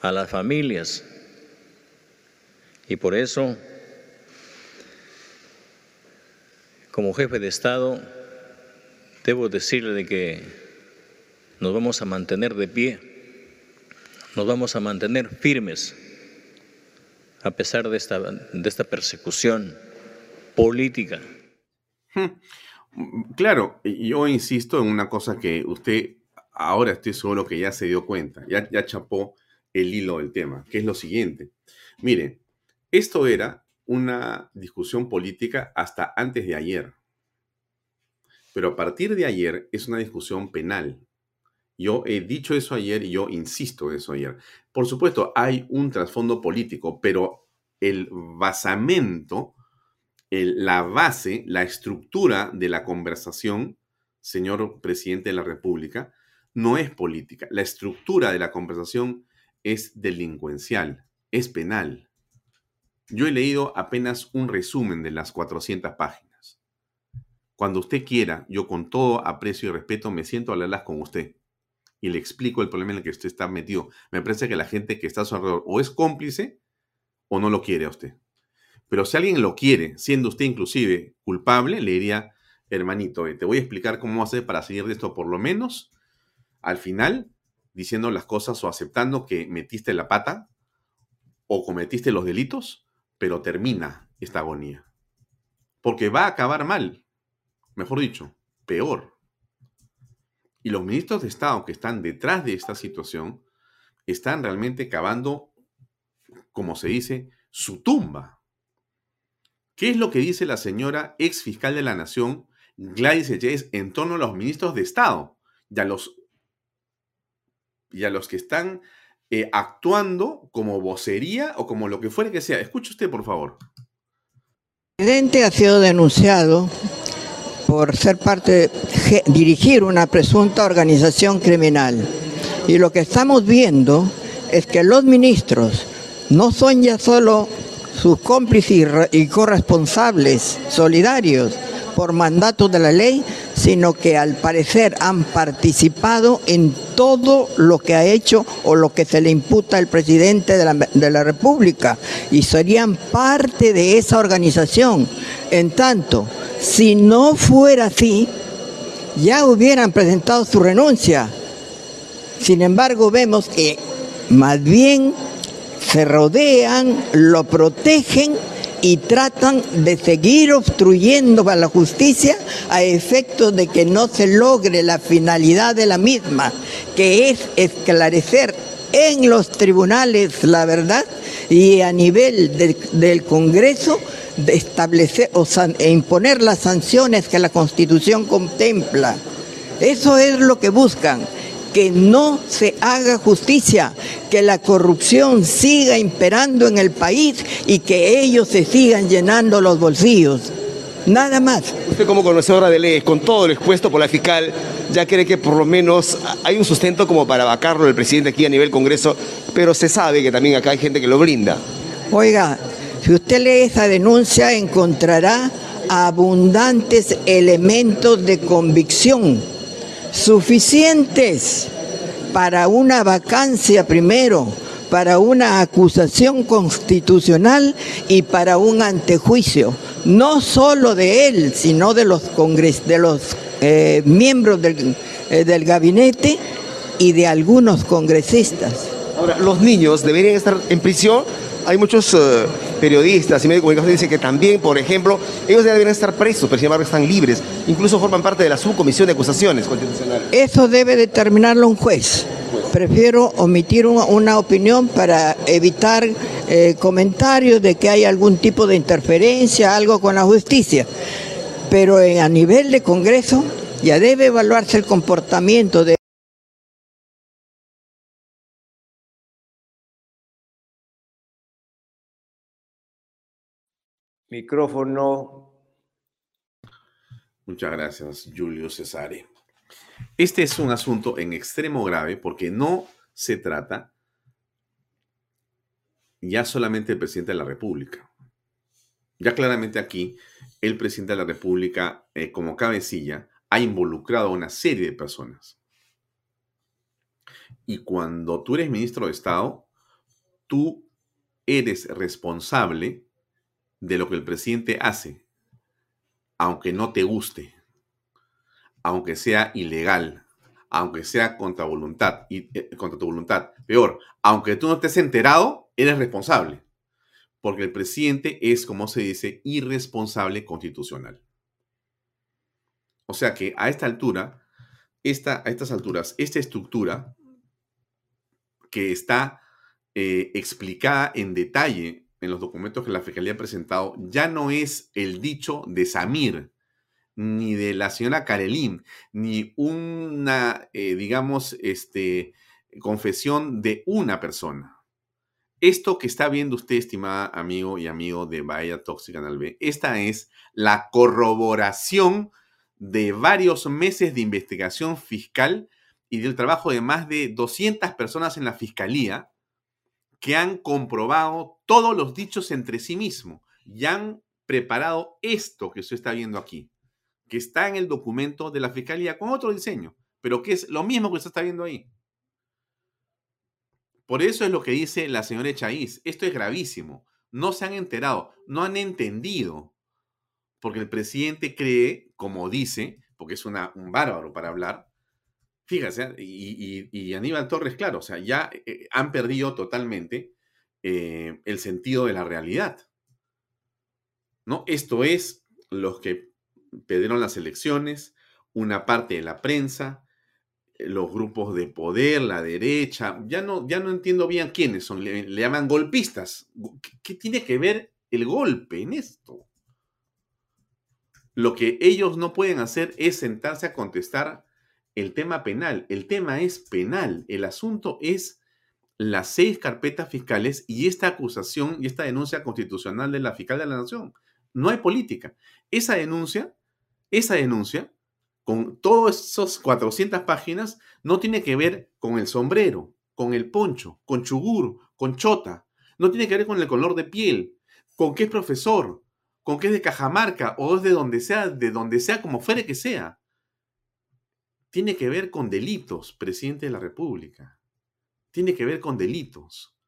a las familias. Y por eso como jefe de Estado, debo decirle de que nos vamos a mantener de pie, nos vamos a mantener firmes a pesar de esta, de esta persecución política. Claro, yo insisto en una cosa que usted ahora estoy seguro que ya se dio cuenta, ya, ya chapó el hilo del tema, que es lo siguiente. Mire, esto era una discusión política hasta antes de ayer. Pero a partir de ayer es una discusión penal. Yo he dicho eso ayer y yo insisto en eso ayer. Por supuesto, hay un trasfondo político, pero el basamento, la base, la estructura de la conversación, señor presidente de la República, no es política. La estructura de la conversación es delincuencial, es penal. Yo he leído apenas un resumen de las 400 páginas. Cuando usted quiera, yo con todo aprecio y respeto me siento a hablarlas con usted y le explico el problema en el que usted está metido. Me parece que la gente que está a su alrededor o es cómplice o no lo quiere a usted. Pero si alguien lo quiere, siendo usted inclusive culpable, le diría, hermanito, eh, te voy a explicar cómo hacer para seguir de esto por lo menos al final, diciendo las cosas o aceptando que metiste la pata o cometiste los delitos pero termina esta agonía. Porque va a acabar mal, mejor dicho, peor. Y los ministros de Estado que están detrás de esta situación están realmente cavando, como se dice, su tumba. ¿Qué es lo que dice la señora ex fiscal de la Nación, Gladys Echees, en torno a los ministros de Estado y a los, los que están eh, actuando como vocería o como lo que fuera que sea. Escuche usted, por favor. El presidente ha sido denunciado por ser parte, dirigir una presunta organización criminal. Y lo que estamos viendo es que los ministros no son ya solo sus cómplices y corresponsables solidarios por mandato de la ley, sino que al parecer han participado en todo lo que ha hecho o lo que se le imputa al presidente de la, República y serían parte de esa organización. En tanto, si no fuera así, ya hubieran presentado su renuncia. Sin embargo, vemos que más bien se rodean, lo protegen y tratan de seguir obstruyendo a la justicia a efecto de que no se logre la finalidad de la misma, que es esclarecer en los tribunales la verdad y a nivel del Congreso de establecer o e imponer las sanciones que la Constitución contempla. Eso es lo que buscan. que no se haga justicia, que la corrupción siga imperando en el país y que ellos se sigan llenando los bolsillos. Nada más. Usted como conocedora de leyes, con todo lo expuesto por la fiscal, ya cree que por lo menos hay un sustento como para vacarlo el presidente aquí a nivel Congreso, pero se sabe que también acá hay gente que lo brinda. Oiga, si usted lee esa denuncia encontrará abundantes elementos de convicción, suficientes para una vacancia primero, para una acusación constitucional y para un antejuicio, no solo de él, sino de los, congres de los eh, miembros del, eh, del gabinete y de algunos congresistas. Ahora, ¿los niños deberían estar en prisión? Hay muchos uh, periodistas y medios de comunicación dicen que también, por ejemplo, ellos deberían estar presos, pero sin embargo están libres. Incluso forman parte de la subcomisión de acusaciones constitucionales. Eso debe determinarlo un juez. Prefiero omitir una, una opinión para evitar eh, comentarios de que hay algún tipo de interferencia, algo con la justicia. Pero eh, a nivel de Congreso ya debe evaluarse el comportamiento de Micrófono. Muchas gracias, Julio Cesare. Este es un asunto en extremo grave porque no se trata ya solamente del presidente de la República. Ya claramente aquí, el presidente de la República, eh, como cabecilla, ha involucrado a una serie de personas. Y cuando tú eres ministro de Estado, tú eres responsable de lo que el presidente hace, aunque no te guste, aunque sea ilegal, aunque sea contra voluntad y eh, contra tu voluntad. Peor, aunque tú no estés enterado, eres responsable, porque el presidente es, como se dice, irresponsable constitucional. O sea que a esta altura, esta, a estas alturas, esta estructura que está eh, explicada en detalle en los documentos que la Fiscalía ha presentado ya no es el dicho de Samir, ni de la señora Karelin, ni una, eh, digamos, este, confesión de una persona. Esto que está viendo usted, estimada amigo y amigo de Bahía Tóxica Canal B, esta es la corroboración de varios meses de investigación fiscal y del trabajo de más de 200 personas en la fiscalía que han comprobado todos los dichos entre sí mismos y han preparado esto que usted está viendo aquí, que está en el documento de la Fiscalía con otro diseño, pero que es lo mismo que usted está viendo ahí. Por eso es lo que dice la señora Echaíz. Esto es gravísimo. No se han enterado, no han entendido. Porque el presidente cree, como dice, porque es una, un bárbaro para hablar, Fíjese, y, Aníbal Torres, claro, o sea, ya eh, han perdido totalmente eh, el sentido de la realidad. ¿No? Esto es los que perdieron las elecciones, una parte de la prensa, los grupos de poder, la derecha, ya no, ya no entiendo bien quiénes son, le, llaman golpistas. ¿Qué tiene que ver el golpe en esto? Lo que ellos no pueden hacer es sentarse a contestar el tema penal. El tema es penal. El asunto es las seis carpetas fiscales y esta acusación y esta denuncia constitucional de la fiscal de la nación. No hay política. Esa denuncia, esa denuncia, con todas esas 400 páginas, no tiene que ver con el sombrero, con el poncho, con chugur, con chota. No tiene que ver con el color de piel, con qué es profesor, con qué es de Cajamarca o es de donde sea, de donde sea, como fuere que sea tiene que ver con delitos, presidente de la República. Tiene que ver con delitos.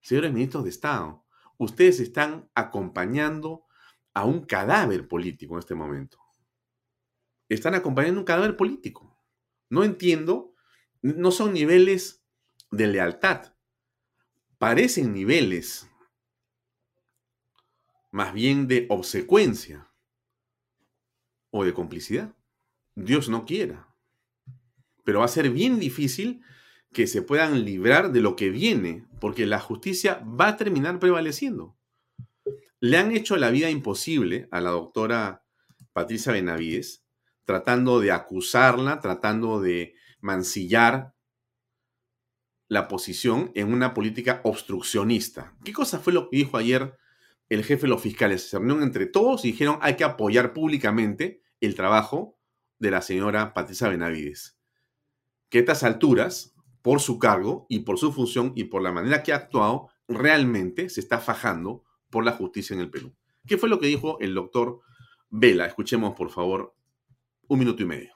Señores ministros de Estado, ustedes están acompañando a un cadáver político en este momento. Están acompañando un cadáver político. No entiendo, no son niveles de lealtad. Parecen niveles más bien de obsecuencia o de complicidad. Dios no quiera pero va a ser bien difícil que se puedan librar de lo que viene, porque la justicia va a terminar prevaleciendo. Le han hecho la vida imposible a la doctora Patricia Benavides, tratando de acusarla, tratando de mancillar la posición en una política obstruccionista. ¿Qué cosa fue lo que dijo ayer el jefe de los fiscales? Se reunieron entre todos y dijeron hay que apoyar públicamente el trabajo de la señora Patricia Benavides. Que a estas alturas, por su cargo y por su función y por la manera que ha actuado, realmente se está fajando por la justicia en el Perú. ¿Qué fue lo que dijo el doctor Vela? Escuchemos, por favor, un minuto y medio.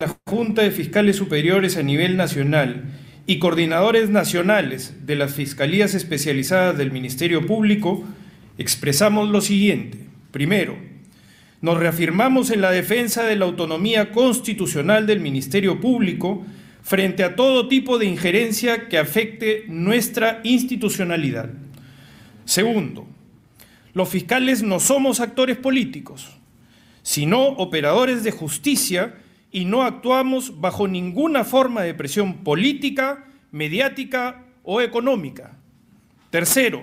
La Junta de Fiscales Superiores a nivel nacional y coordinadores nacionales de las Fiscalías Especializadas del Ministerio Público expresamos lo siguiente. Primero, nos reafirmamos en la defensa de la autonomía constitucional del Ministerio Público frente a todo tipo de injerencia que afecte nuestra institucionalidad. Segundo, los fiscales no somos actores políticos, sino operadores de justicia y no actuamos bajo ninguna forma de presión política, mediática o económica. Tercero,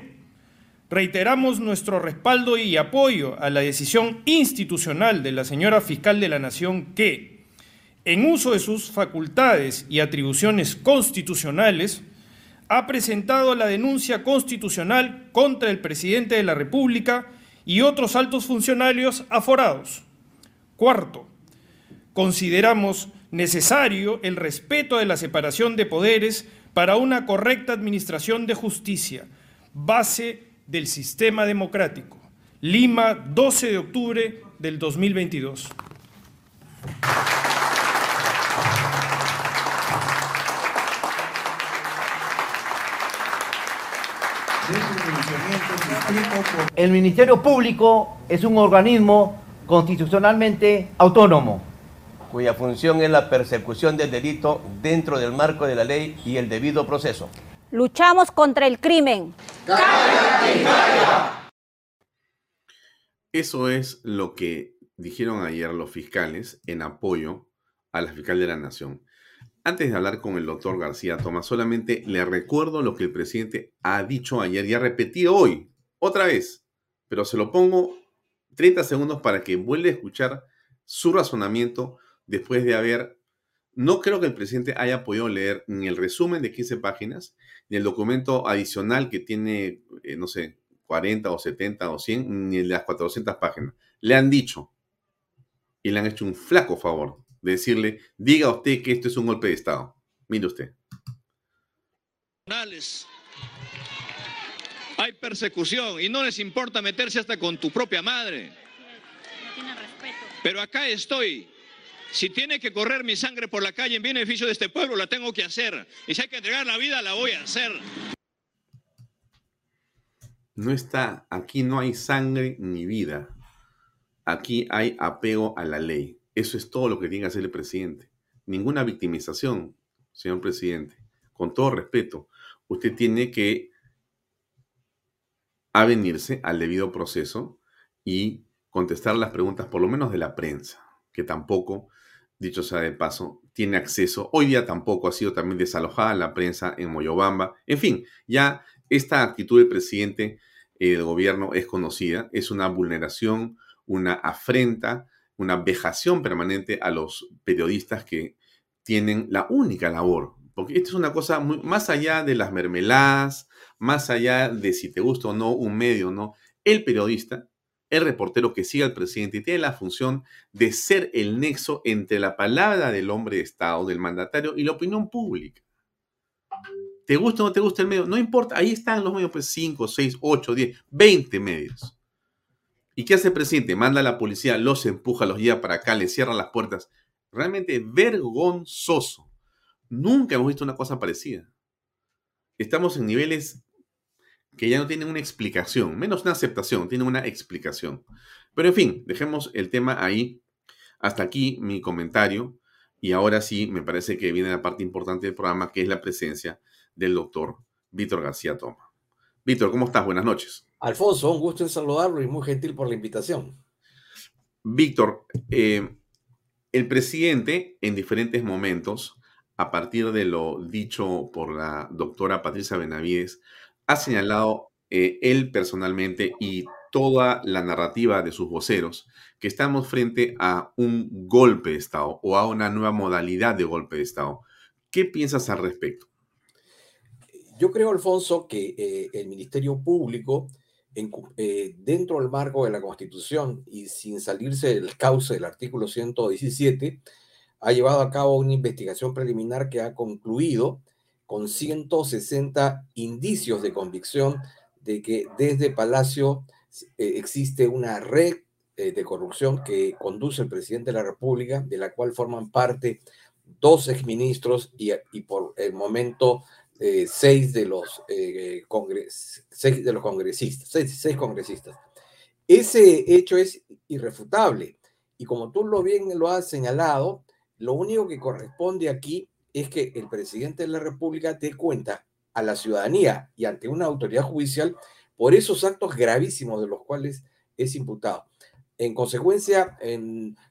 reiteramos nuestro respaldo y apoyo a la decisión institucional de la señora fiscal de la Nación que, en uso de sus facultades y atribuciones constitucionales, ha presentado la denuncia constitucional contra el presidente de la República y otros altos funcionarios aforados. Cuarto, consideramos necesario el respeto de la separación de poderes para una correcta administración de justicia, base del sistema democrático. Lima, 12 de octubre del 2022. El Ministerio Público es un organismo constitucionalmente autónomo, cuya función es la persecución del delito dentro del marco de la ley y el debido proceso. Luchamos contra el crimen. Eso es lo que dijeron ayer los fiscales en apoyo a la fiscal de la Nación. Antes de hablar con el doctor García Tomás, solamente le recuerdo lo que el presidente ha dicho ayer y ha repetido hoy, otra vez, pero se lo pongo 30 segundos para que vuelva a escuchar su razonamiento después de haber, no creo que el presidente haya podido leer ni el resumen de 15 páginas, ni el documento adicional que tiene, eh, no sé, 40 o 70 o 100, ni las 400 páginas. Le han dicho y le han hecho un flaco favor de decirle, diga usted que esto es un golpe de Estado. Mire usted. Hay persecución y no les importa meterse hasta con tu propia madre. Pero acá estoy. Si tiene que correr mi sangre por la calle en beneficio de este pueblo, la tengo que hacer. Y si hay que entregar la vida, la voy a hacer. No está, aquí no hay sangre ni vida. Aquí hay apego a la ley. Eso es todo lo que tiene que hacer el presidente. Ninguna victimización, señor presidente. Con todo respeto, usted tiene que avenirse al debido proceso y contestar las preguntas, por lo menos de la prensa, que tampoco, dicho sea de paso, tiene acceso. Hoy día tampoco ha sido también desalojada la prensa en Moyobamba. En fin, ya esta actitud del presidente eh, del gobierno es conocida, es una vulneración, una afrenta una vejación permanente a los periodistas que tienen la única labor, porque esto es una cosa muy, más allá de las mermeladas, más allá de si te gusta o no un medio no, el periodista, el reportero que sigue al presidente tiene la función de ser el nexo entre la palabra del hombre de Estado, del mandatario y la opinión pública. ¿Te gusta o no te gusta el medio? No importa, ahí están los medios, pues 5, 6, 8, 10, 20 medios. ¿Y qué hace el presidente? Manda a la policía, los empuja, los lleva para acá, le cierra las puertas. Realmente vergonzoso. Nunca hemos visto una cosa parecida. Estamos en niveles que ya no tienen una explicación, menos una aceptación, tienen una explicación. Pero en fin, dejemos el tema ahí. Hasta aquí mi comentario. Y ahora sí, me parece que viene la parte importante del programa, que es la presencia del doctor Víctor García Toma. Víctor, ¿cómo estás? Buenas noches. Alfonso, un gusto en saludarlo y muy gentil por la invitación. Víctor, eh, el presidente en diferentes momentos, a partir de lo dicho por la doctora Patricia Benavides, ha señalado eh, él personalmente y toda la narrativa de sus voceros que estamos frente a un golpe de Estado o a una nueva modalidad de golpe de Estado. ¿Qué piensas al respecto? Yo creo, Alfonso, que eh, el Ministerio Público, eh, dentro del marco de la Constitución y sin salirse del cauce del artículo 117, ha llevado a cabo una investigación preliminar que ha concluido con 160 indicios de convicción de que desde Palacio eh, existe una red de corrupción que conduce el presidente de la República, de la cual forman parte dos exministros y, por el momento eh, seis, de los, eh, seis de los congresistas, seis, congresistas. Ese hecho es irrefutable y como tú lo bien lo has señalado, lo único que corresponde aquí es que el presidente de la República dé cuenta a la ciudadanía y ante una autoridad judicial por esos actos gravísimos de los cuales es imputado. En consecuencia,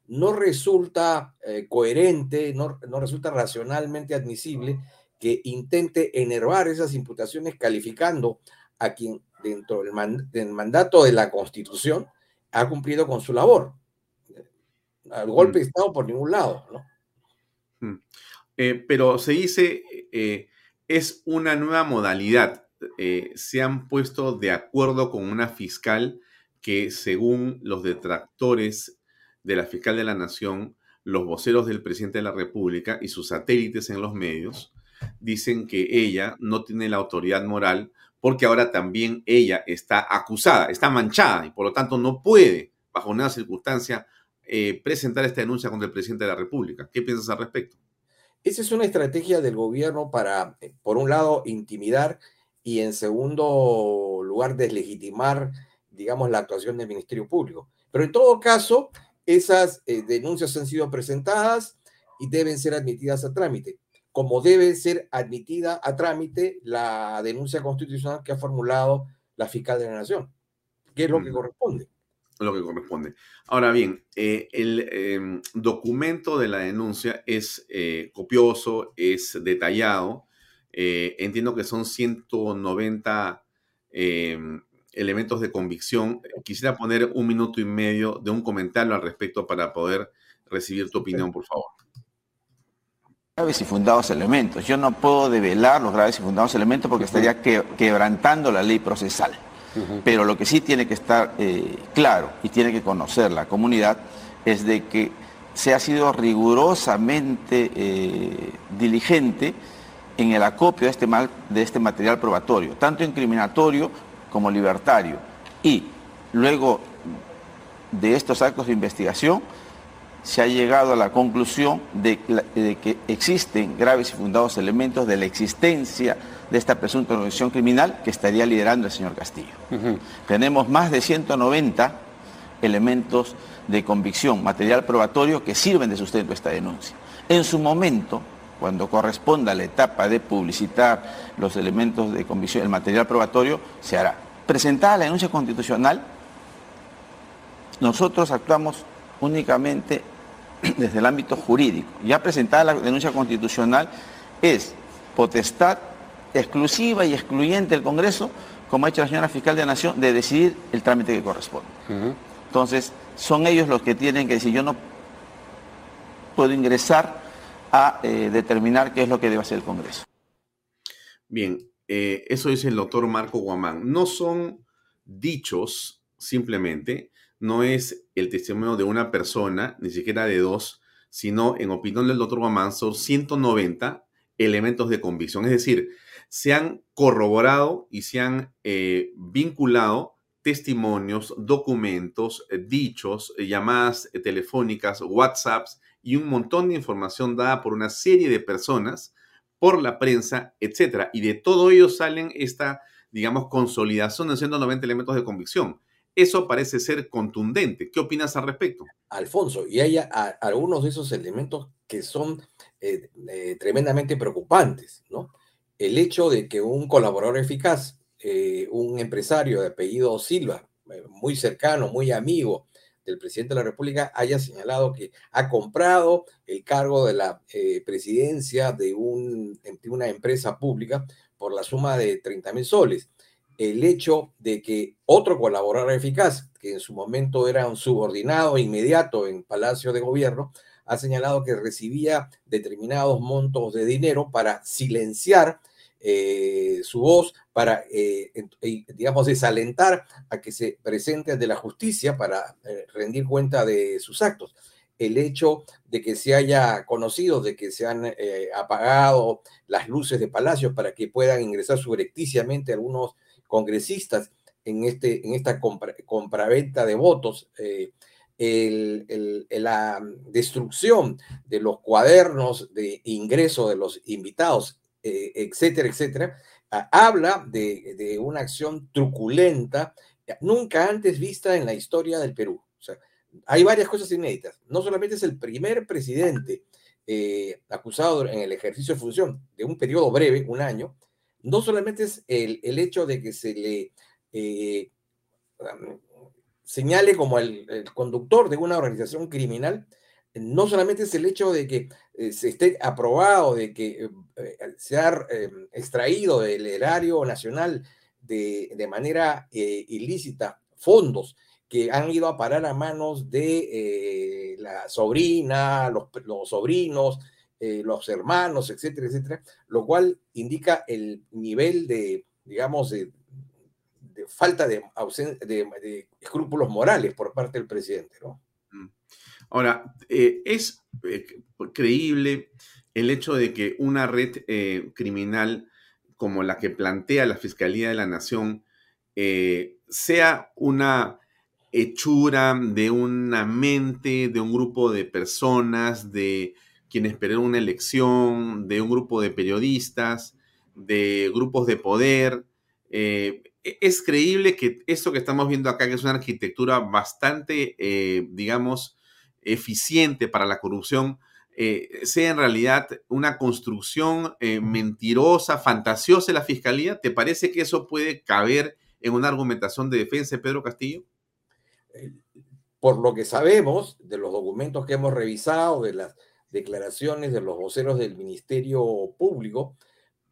no resulta eh, coherente, no, no resulta racionalmente admisible que intente enervar esas imputaciones calificando a quien dentro del, mandato de la Constitución ha cumplido con su labor. Al golpe de mm. Estado por ningún lado, ¿no? Eh, pero se dice, eh, es una nueva modalidad. Eh, se han puesto de acuerdo con una fiscal que, según los detractores de la fiscal de la Nación, los voceros del presidente de la República y sus satélites en los medios, dicen que ella no tiene la autoridad moral porque ahora también ella está acusada, está manchada y por lo tanto no puede, bajo ninguna circunstancia, presentar esta denuncia contra el presidente de la República. ¿Qué piensas al respecto? Esa es una estrategia del gobierno para, eh, por un lado, intimidar y en segundo lugar, deslegitimar, digamos, la actuación del Ministerio Público. Pero en todo caso, esas eh, denuncias han sido presentadas y deben ser admitidas a trámite como debe ser admitida a trámite la denuncia constitucional que ha formulado la fiscal de la Nación, que es lo que corresponde. Lo que corresponde. Ahora bien, eh, el em, documento de la denuncia es eh, copioso, es detallado. Eh, entiendo que son 190 em, elementos de convicción. Quisiera poner un minuto y medio de un comentario al respecto para poder recibir tu opinión, por favor graves y fundados elementos. Yo no puedo develar los graves y fundados elementos porque estaría quebrantando la ley procesal. Pero lo que sí tiene que estar eh, claro y tiene que conocer la comunidad es de que se ha sido rigurosamente eh, diligente en el acopio de este, de este material probatorio, tanto incriminatorio como libertario. Y luego de estos actos de investigación, se ha llegado a la conclusión de, que existen graves y fundados elementos de la existencia de esta presunta organización criminal que estaría liderando el señor Castillo. Tenemos más de 190 elementos de convicción, material probatorio que sirven de sustento a esta denuncia. En su momento, cuando corresponda a la etapa de publicitar los elementos de convicción, el material probatorio, se hará. Presentada la denuncia constitucional, nosotros actuamos únicamente desde el ámbito jurídico. Ya presentada la denuncia constitucional es potestad exclusiva y excluyente del Congreso, como ha hecho la señora fiscal de la Nación, de decidir el trámite que corresponde. Entonces, son ellos los que tienen que decir, yo no puedo ingresar a eh, determinar qué es lo que debe hacer el Congreso. Bien, eh, eso dice el doctor Marco Guamán. No son dichos simplemente, no es el testimonio de una persona, ni siquiera de dos, sino, en opinión del doctor son 190 elementos de convicción. Es decir, se han corroborado y se han eh, vinculado testimonios, documentos, eh, dichos, eh, llamadas telefónicas, WhatsApps y un montón de información dada por una serie de personas, por la prensa, etc. Y de todo ello salen esta, digamos, consolidación de 190 elementos de convicción. Eso parece ser contundente. ¿Qué opinas al respecto? Alfonso, y hay algunos de esos elementos que son eh, eh, tremendamente preocupantes, ¿no? El hecho de que un colaborador eficaz, eh, un empresario de apellido Silva, muy cercano, muy amigo del presidente de la República, haya señalado que ha comprado el cargo de la presidencia de, un, de una empresa pública por la suma de 30 mil soles el hecho de que otro colaborador eficaz, que en su momento era un subordinado inmediato en Palacio de Gobierno, ha señalado que recibía determinados montos de dinero para silenciar su voz para, digamos, desalentar a que se presente ante la justicia para rendir cuenta de sus actos. El hecho de que se haya conocido, de que se han eh, apagado las luces de Palacio para que puedan ingresar subrepticiamente algunos congresistas en, este, en esta compraventa de votos, eh, la destrucción de los cuadernos de ingreso de los invitados, eh, etcétera, etcétera, habla de, de una acción truculenta nunca antes vista en la historia del Perú. Hay varias cosas inéditas. No solamente es el primer presidente eh, acusado en el ejercicio de función de un periodo breve, un año, no solamente es el, hecho de que se le eh, señale como el, conductor de una organización criminal, no solamente es el hecho de que eh, se esté aprobado, de que se ha extraído del erario nacional de, de manera ilícita fondos que han ido a parar a manos de eh, la sobrina, los, sobrinos, eh, los hermanos, etcétera, etcétera, lo cual indica el nivel de, digamos, de, falta de, de, escrúpulos morales por parte del presidente, ¿no? Mm. Ahora, eh, es creíble el hecho de que una red criminal como la que plantea la Fiscalía de la Nación sea una hechura de una mente, de un grupo de personas, de quienes esperan una elección, de un grupo de periodistas, de grupos de poder. Eh, e-, es creíble que esto que estamos viendo acá, que es una arquitectura bastante, eh, digamos, eficiente para la corrupción, eh, sea en realidad una construcción mentirosa, fantasiosa de la fiscalía. ¿Te parece que eso puede caber en una argumentación de defensa de Pedro Castillo? por lo que sabemos de los documentos que hemos revisado, de las declaraciones de los voceros del Ministerio Público,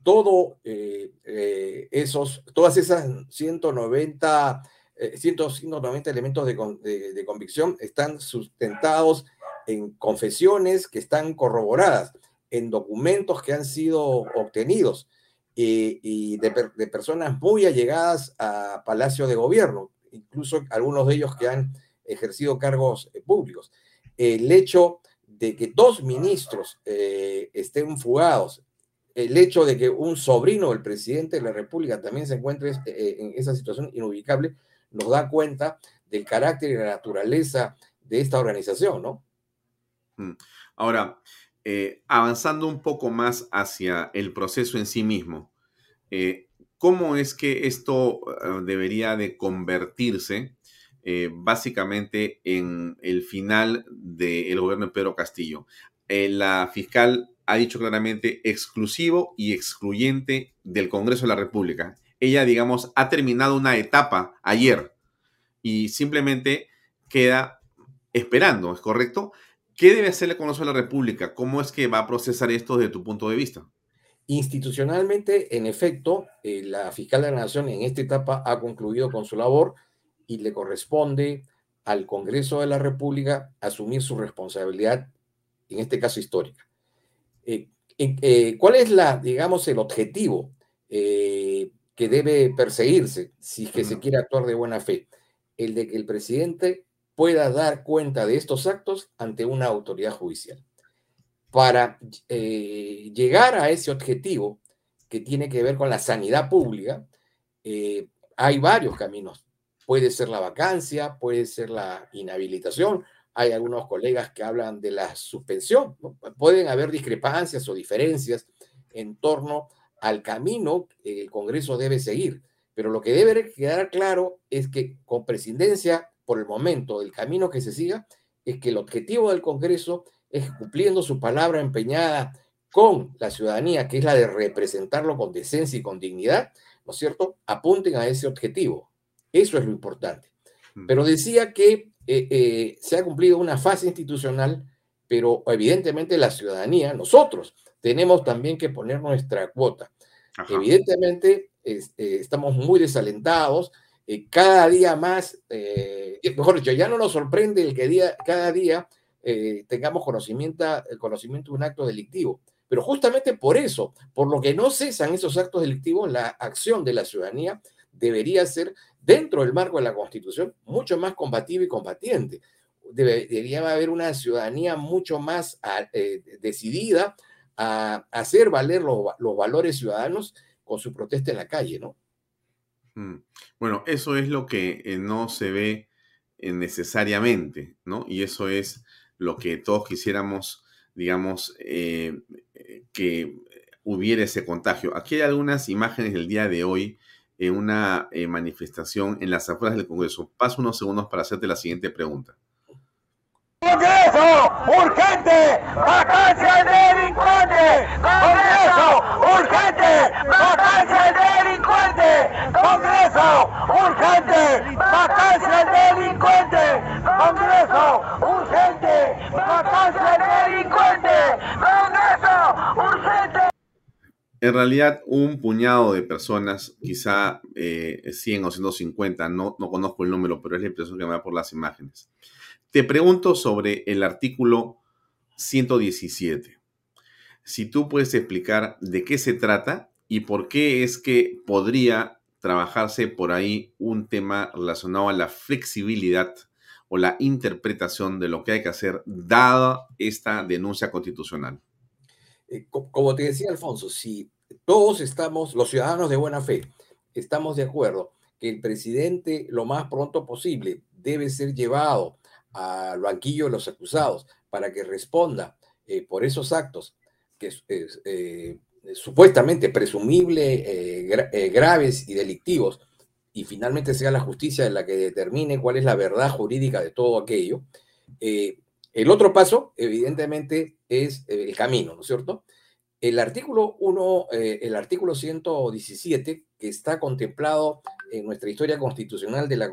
todo eh, eh, esos, todas esas 190, 190 eh, elementos de, convicción están sustentados en confesiones que están corroboradas, en documentos que han sido obtenidos y de, de personas muy allegadas a Palacio de Gobierno, incluso algunos de ellos que han ejercido cargos eh, públicos. El hecho de que dos ministros eh, estén fugados, el hecho de que un sobrino del presidente de la República también se encuentre eh, en esa situación inubicable, nos da cuenta del carácter y la naturaleza de esta organización, ¿no? Mm. Ahora, avanzando un poco más hacia el proceso en sí mismo, ¿Cómo es que esto debería de convertirse eh, básicamente en el final del gobierno de Pedro Castillo? Eh, la fiscal ha dicho claramente exclusivo y excluyente del Congreso de la República. Ella, digamos, ha terminado una etapa ayer y simplemente queda esperando, ¿es correcto? ¿Qué debe hacer el Congreso de la República? ¿Cómo es que va a procesar esto desde tu punto de vista? Institucionalmente, en efecto, eh, la fiscal de la Nación en esta etapa ha concluido con su labor y le corresponde al Congreso de la República asumir su responsabilidad, en este caso histórica. Eh, eh, ¿Cuál es la, digamos, el objetivo que debe perseguirse si es que se quiere actuar de buena fe? El de que el presidente pueda dar cuenta de estos actos ante una autoridad judicial para eh, llegar a ese objetivo que tiene que ver con la sanidad pública, eh, hay varios caminos. Puede ser la vacancia, puede ser la inhabilitación. Hay algunos colegas que hablan de la suspensión. Pueden haber discrepancias o diferencias en torno al camino que el Congreso debe seguir. Pero lo que debe quedar claro es que con presidencia, por el momento, el camino que se siga es que el objetivo del Congreso es cumpliendo su palabra empeñada con la ciudadanía, que es la de representarlo con decencia y con dignidad, ¿no es cierto? Apunten a ese objetivo. Eso es lo importante. Mm. Pero decía que eh, eh, se ha cumplido una fase institucional, pero evidentemente la ciudadanía, nosotros, tenemos también que poner nuestra cuota. Evidentemente eh, estamos muy desalentados, cada día más, mejor dicho, ya no nos sorprende el que día, cada día tengamos conocimiento, conocimiento de un acto delictivo. Pero justamente por eso, por lo que no cesan esos actos delictivos, la acción de la ciudadanía debería ser, dentro del marco de la Constitución, mucho más combativa y combatiente. debería haber una ciudadanía mucho más ah, eh, decidida a, hacer valer los, valores ciudadanos con su protesta en la calle, ¿no? Mm. Bueno, eso es lo que eh, no se ve eh, necesariamente, ¿no? Y eso es lo que todos quisiéramos, digamos, que hubiera ese contagio. Aquí hay algunas imágenes del día de hoy en una eh, manifestación en las afueras del Congreso. Paso unos segundos para hacerte la siguiente pregunta. Congreso, urgente, vacancia al delincuente. Congreso, urgente, vacancia al delincuente. Congreso, urgente, vacancia al delincuente. Congreso, urgente, vacancia delincuente. En realidad, un puñado de personas, quizá 100 eh, o 150, no, no conozco el número, pero es la impresión que me da por las imágenes. Te pregunto sobre el artículo 117. Si tú puedes explicar de qué se trata y por qué es que podría trabajarse por ahí un tema relacionado a la flexibilidad o la interpretación de lo que hay que hacer dada esta denuncia constitucional. Eh, como te decía Alfonso, si todos estamos, los ciudadanos de buena fe, estamos de acuerdo que el presidente lo más pronto posible debe ser llevado al banquillo de los acusados para que responda eh, por esos actos que eh, supuestamente presumible graves y delictivos y finalmente sea la justicia la que determine cuál es la verdad jurídica de todo aquello. el otro paso, evidentemente, es el camino, ¿no es cierto? El artículo 1, eh, el artículo 117, que está contemplado en nuestra historia constitucional de la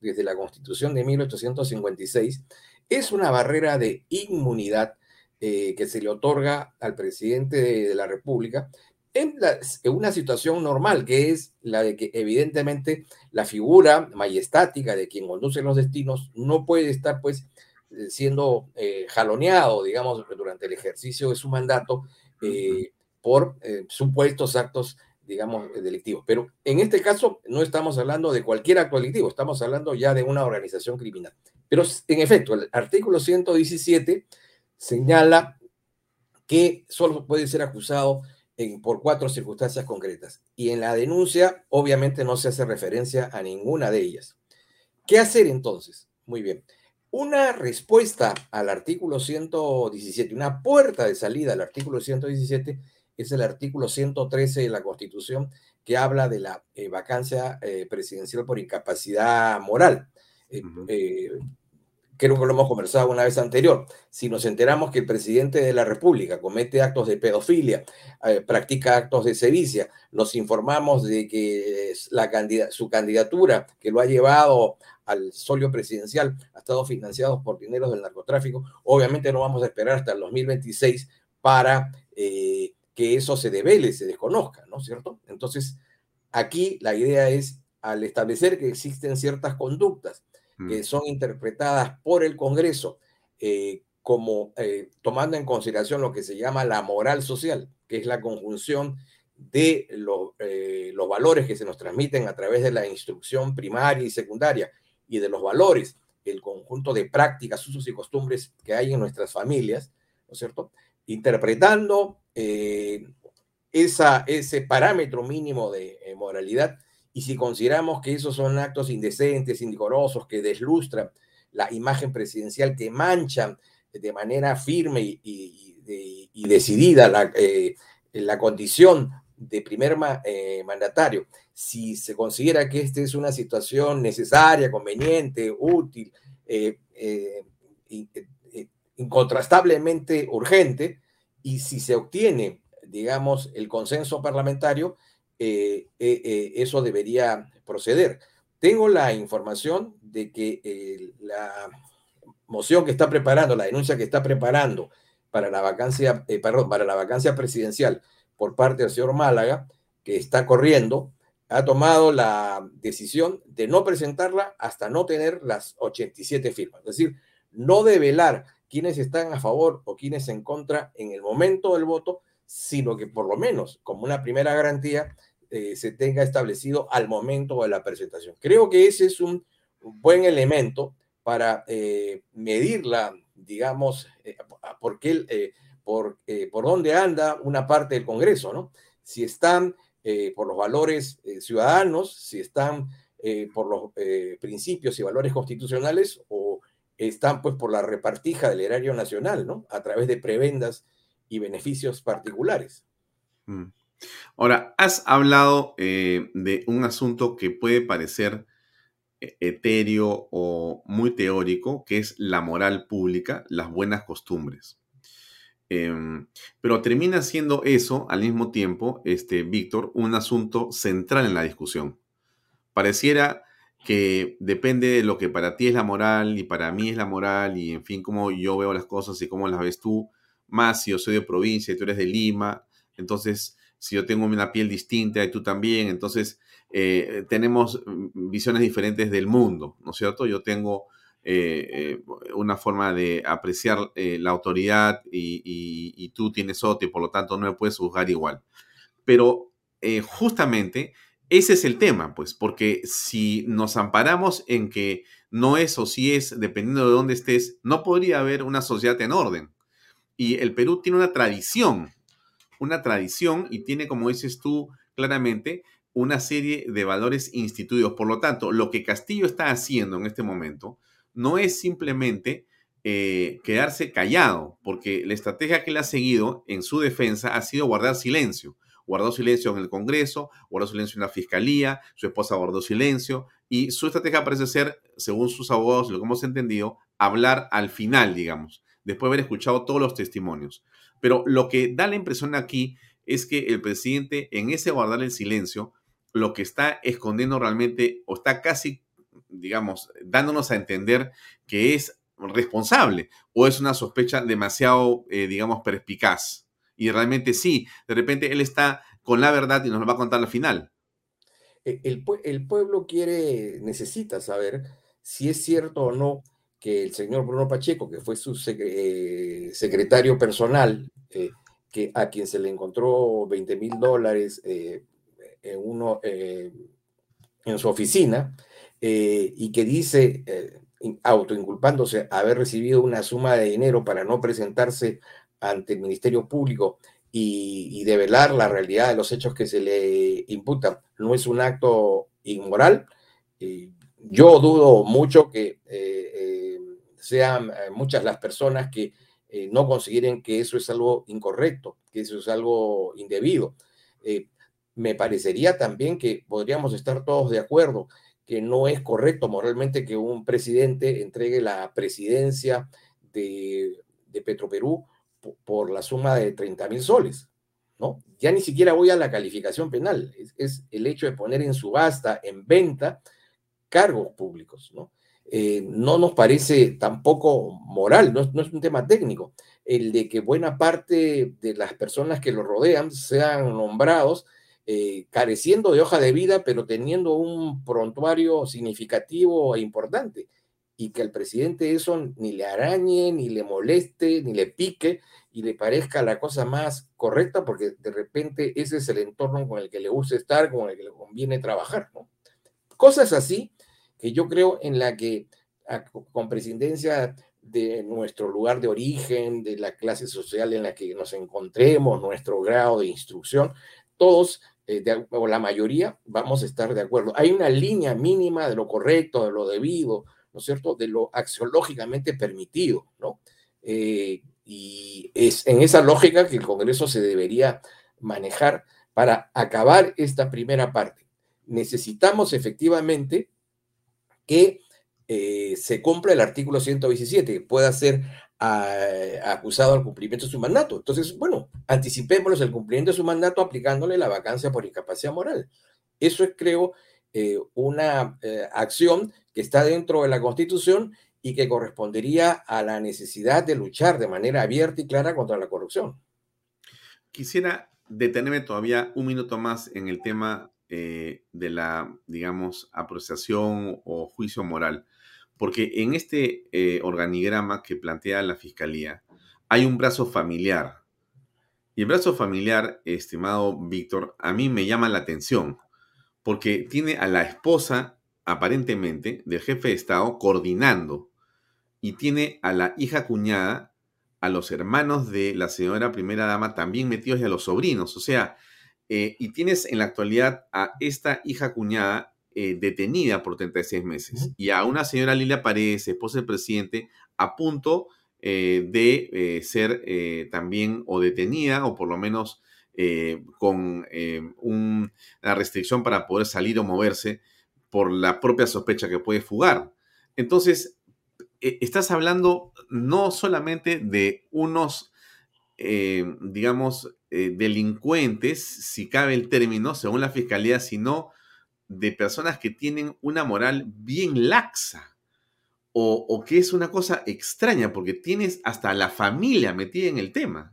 desde la Constitución de 1856, es una barrera de inmunidad eh, que se le otorga al presidente de, la República en, en, una situación normal, que es la de que evidentemente la figura majestática de quien conduce los destinos no puede estar pues eh, siendo jaloneado, digamos, durante el ejercicio de su mandato eh, por eh, supuestos actos, digamos, delictivos. Pero en este caso no estamos hablando de cualquier acto delictivo, estamos hablando ya de una organización criminal. Pero en efecto, el artículo 117 señala que solo puede ser acusado por cuatro circunstancias concretas. Y en la denuncia, obviamente, no se hace referencia a ninguna de ellas. ¿Qué hacer entonces? Muy bien. Una respuesta al artículo 117, una puerta de salida al artículo 117 es el artículo 113 de la Constitución que habla de la eh, vacancia eh, presidencial por incapacidad moral. Eh, creo que lo hemos conversado una vez anterior. Si nos enteramos que el presidente de la República comete actos de pedofilia, practica actos de sevicia, nos informamos de que la su candidatura que lo ha llevado al solio presidencial ha estado financiado por dineros del narcotráfico. Obviamente no vamos a esperar hasta el 2026 para eh, que eso se devele, se desconozca, ¿no es cierto? Entonces, aquí la idea es, al establecer que existen ciertas conductas que mm. son interpretadas por el Congreso eh, como eh, tomando en consideración lo que se llama la moral social, que es la conjunción de los valores que se nos transmiten a través de la instrucción primaria y secundaria y de los valores, el conjunto de prácticas, usos y costumbres que hay en nuestras familias, ¿no es cierto? Interpretando eh, esa, ese parámetro mínimo de eh, moralidad y si consideramos que esos son actos indecentes, indecorosos, que deslustran la imagen presidencial, que manchan de manera firme y, decidida la, eh, la condición de primer eh, mandatario, si se considera que esta es una situación necesaria, conveniente, útil, eh, eh, incontrastablemente urgente, y si se obtiene, digamos, el consenso parlamentario, eso debería proceder. Tengo la información de que la moción que está preparando, la denuncia que está preparando para la vacancia, para la vacancia presidencial, por parte del señor Málaga, que está corriendo, ha tomado la decisión de no presentarla hasta no tener las 87 firmas. Es decir, no develar quiénes están a favor o quiénes en contra en el momento del voto, sino que por lo menos como una primera garantía eh, se tenga establecido al momento de la presentación. Creo que ese es un buen elemento para eh, medir la, digamos, eh, por, qué, por, por dónde anda una parte del Congreso, ¿no? Si están por los valores ciudadanos, si están por los principios y valores constitucionales o están pues por la repartija del erario nacional, ¿no? A través de prebendas y beneficios particulares. Mm. Ahora, has hablado eh, de un asunto que puede parecer eh, etéreo o muy teórico, que es la moral pública, las buenas costumbres. Em, pero termina siendo eso, al mismo tiempo, este, Víctor, un asunto central en la discusión. Pareciera que depende de lo que para ti es la moral y para mí es la moral y, en fin, cómo yo veo las cosas y cómo las ves tú, más si yo soy de provincia y tú eres de Lima, entonces si yo tengo una piel distinta y tú también, entonces eh, tenemos visiones diferentes del mundo, ¿no es cierto? Yo tengo eh, eh, una forma de apreciar la autoridad y, tú tienes otra y por lo tanto no me puedes juzgar igual. Pero justamente ese es el tema, pues, porque si nos amparamos en que no es o sí es, dependiendo de dónde estés, no podría haber una sociedad en orden. Y el Perú tiene una tradición, una tradición y tiene, como dices tú claramente, una serie de valores instituidos. Por lo tanto, lo que Castillo está haciendo en este momento no es simplemente eh, quedarse callado, porque la estrategia que él ha seguido en su defensa ha sido guardar silencio. Guardó silencio en el Congreso, guardó silencio en la Fiscalía, su esposa guardó silencio y su estrategia parece ser, según sus abogados, lo que hemos entendido, hablar al final, digamos después de haber escuchado todos los testimonios. Pero lo que da la impresión aquí es que el presidente, en ese guardar el silencio, lo que está escondiendo realmente, o está casi, digamos, dándonos a entender que es responsable, o es una sospecha demasiado, eh, digamos, perspicaz. Y realmente sí, de repente él está con la verdad y nos lo va a contar al final. E, el, el pueblo quiere, necesita saber si es cierto o no que el señor Bruno Pacheco, que fue su eh, secretario personal, eh, que a quien se le encontró 20 mil dólares eh, en, su oficina, y que dice, autoinculpándose, haber recibido una suma de dinero para no presentarse ante el Ministerio Público y, y develar la realidad de los hechos que se le imputan, no es un acto inmoral. yo dudo mucho que sean eh, muchas las personas que eh, no consideren que eso es algo incorrecto, que eso es algo indebido. Eh, me parecería también que podríamos estar todos de acuerdo que no es correcto moralmente que un presidente entregue la presidencia de, de Petroperú por, la suma de 30 mil soles. ¿no? Ya ni siquiera voy a la calificación penal, es, es, el hecho de poner en subasta, en venta, cargos públicos. ¿no? Eh, no nos parece tampoco moral, no, es un tema técnico, el de que buena parte de las personas que lo rodean sean nombrados eh, careciendo de hoja de vida, pero teniendo un prontuario significativo e importante, y que al presidente eso ni le arañe, ni le moleste, ni le pique, y le parezca la cosa más correcta, porque de repente ese es el entorno con el que le gusta estar, con el que le conviene trabajar. Cosas así que yo creo en la que con presidencia de nuestro lugar de origen, de la clase social en la que nos encontremos, nuestro grado de instrucción, todos eh, o la mayoría vamos a estar de acuerdo. Hay una línea mínima de lo correcto, de lo debido, ¿no es cierto?, de lo axiológicamente permitido, ¿no? Eh, y es en esa lógica que el Congreso se debería manejar para acabar esta primera parte. Necesitamos efectivamente que eh, se cumpla el artículo 117, que pueda ser ah, acusado al cumplimiento de su mandato. Entonces, bueno, anticipémonos el cumplimiento de su mandato aplicándole la vacancia por incapacidad moral. Eso es, creo, eh, una eh, acción que está dentro de la Constitución y que correspondería a la necesidad de luchar de manera abierta y clara contra la corrupción. Quisiera detenerme todavía un minuto más en el tema eh, de la, digamos, apreciación o juicio moral. Porque en este eh, organigrama que plantea la Fiscalía hay un brazo familiar. Y el brazo familiar, estimado Víctor, a mí me llama la atención, porque tiene a la esposa, aparentemente, del jefe de Estado coordinando, y tiene a la hija cuñada, a los hermanos de la señora primera dama también metidos y a los sobrinos. O sea, eh, y tienes en la actualidad a esta hija cuñada eh, detenida por 36 meses y a una señora Lilia Paredes, esposa del presidente, a punto eh, de ser también o detenida o por lo menos con una restricción para poder salir o moverse por la propia sospecha que puede fugar. Entonces, estás hablando no solamente de unos, digamos, delincuentes, si cabe el término, según la fiscalía, sino de personas que tienen una moral bien laxa o, que es una cosa extraña porque tienes hasta la familia metida en el tema.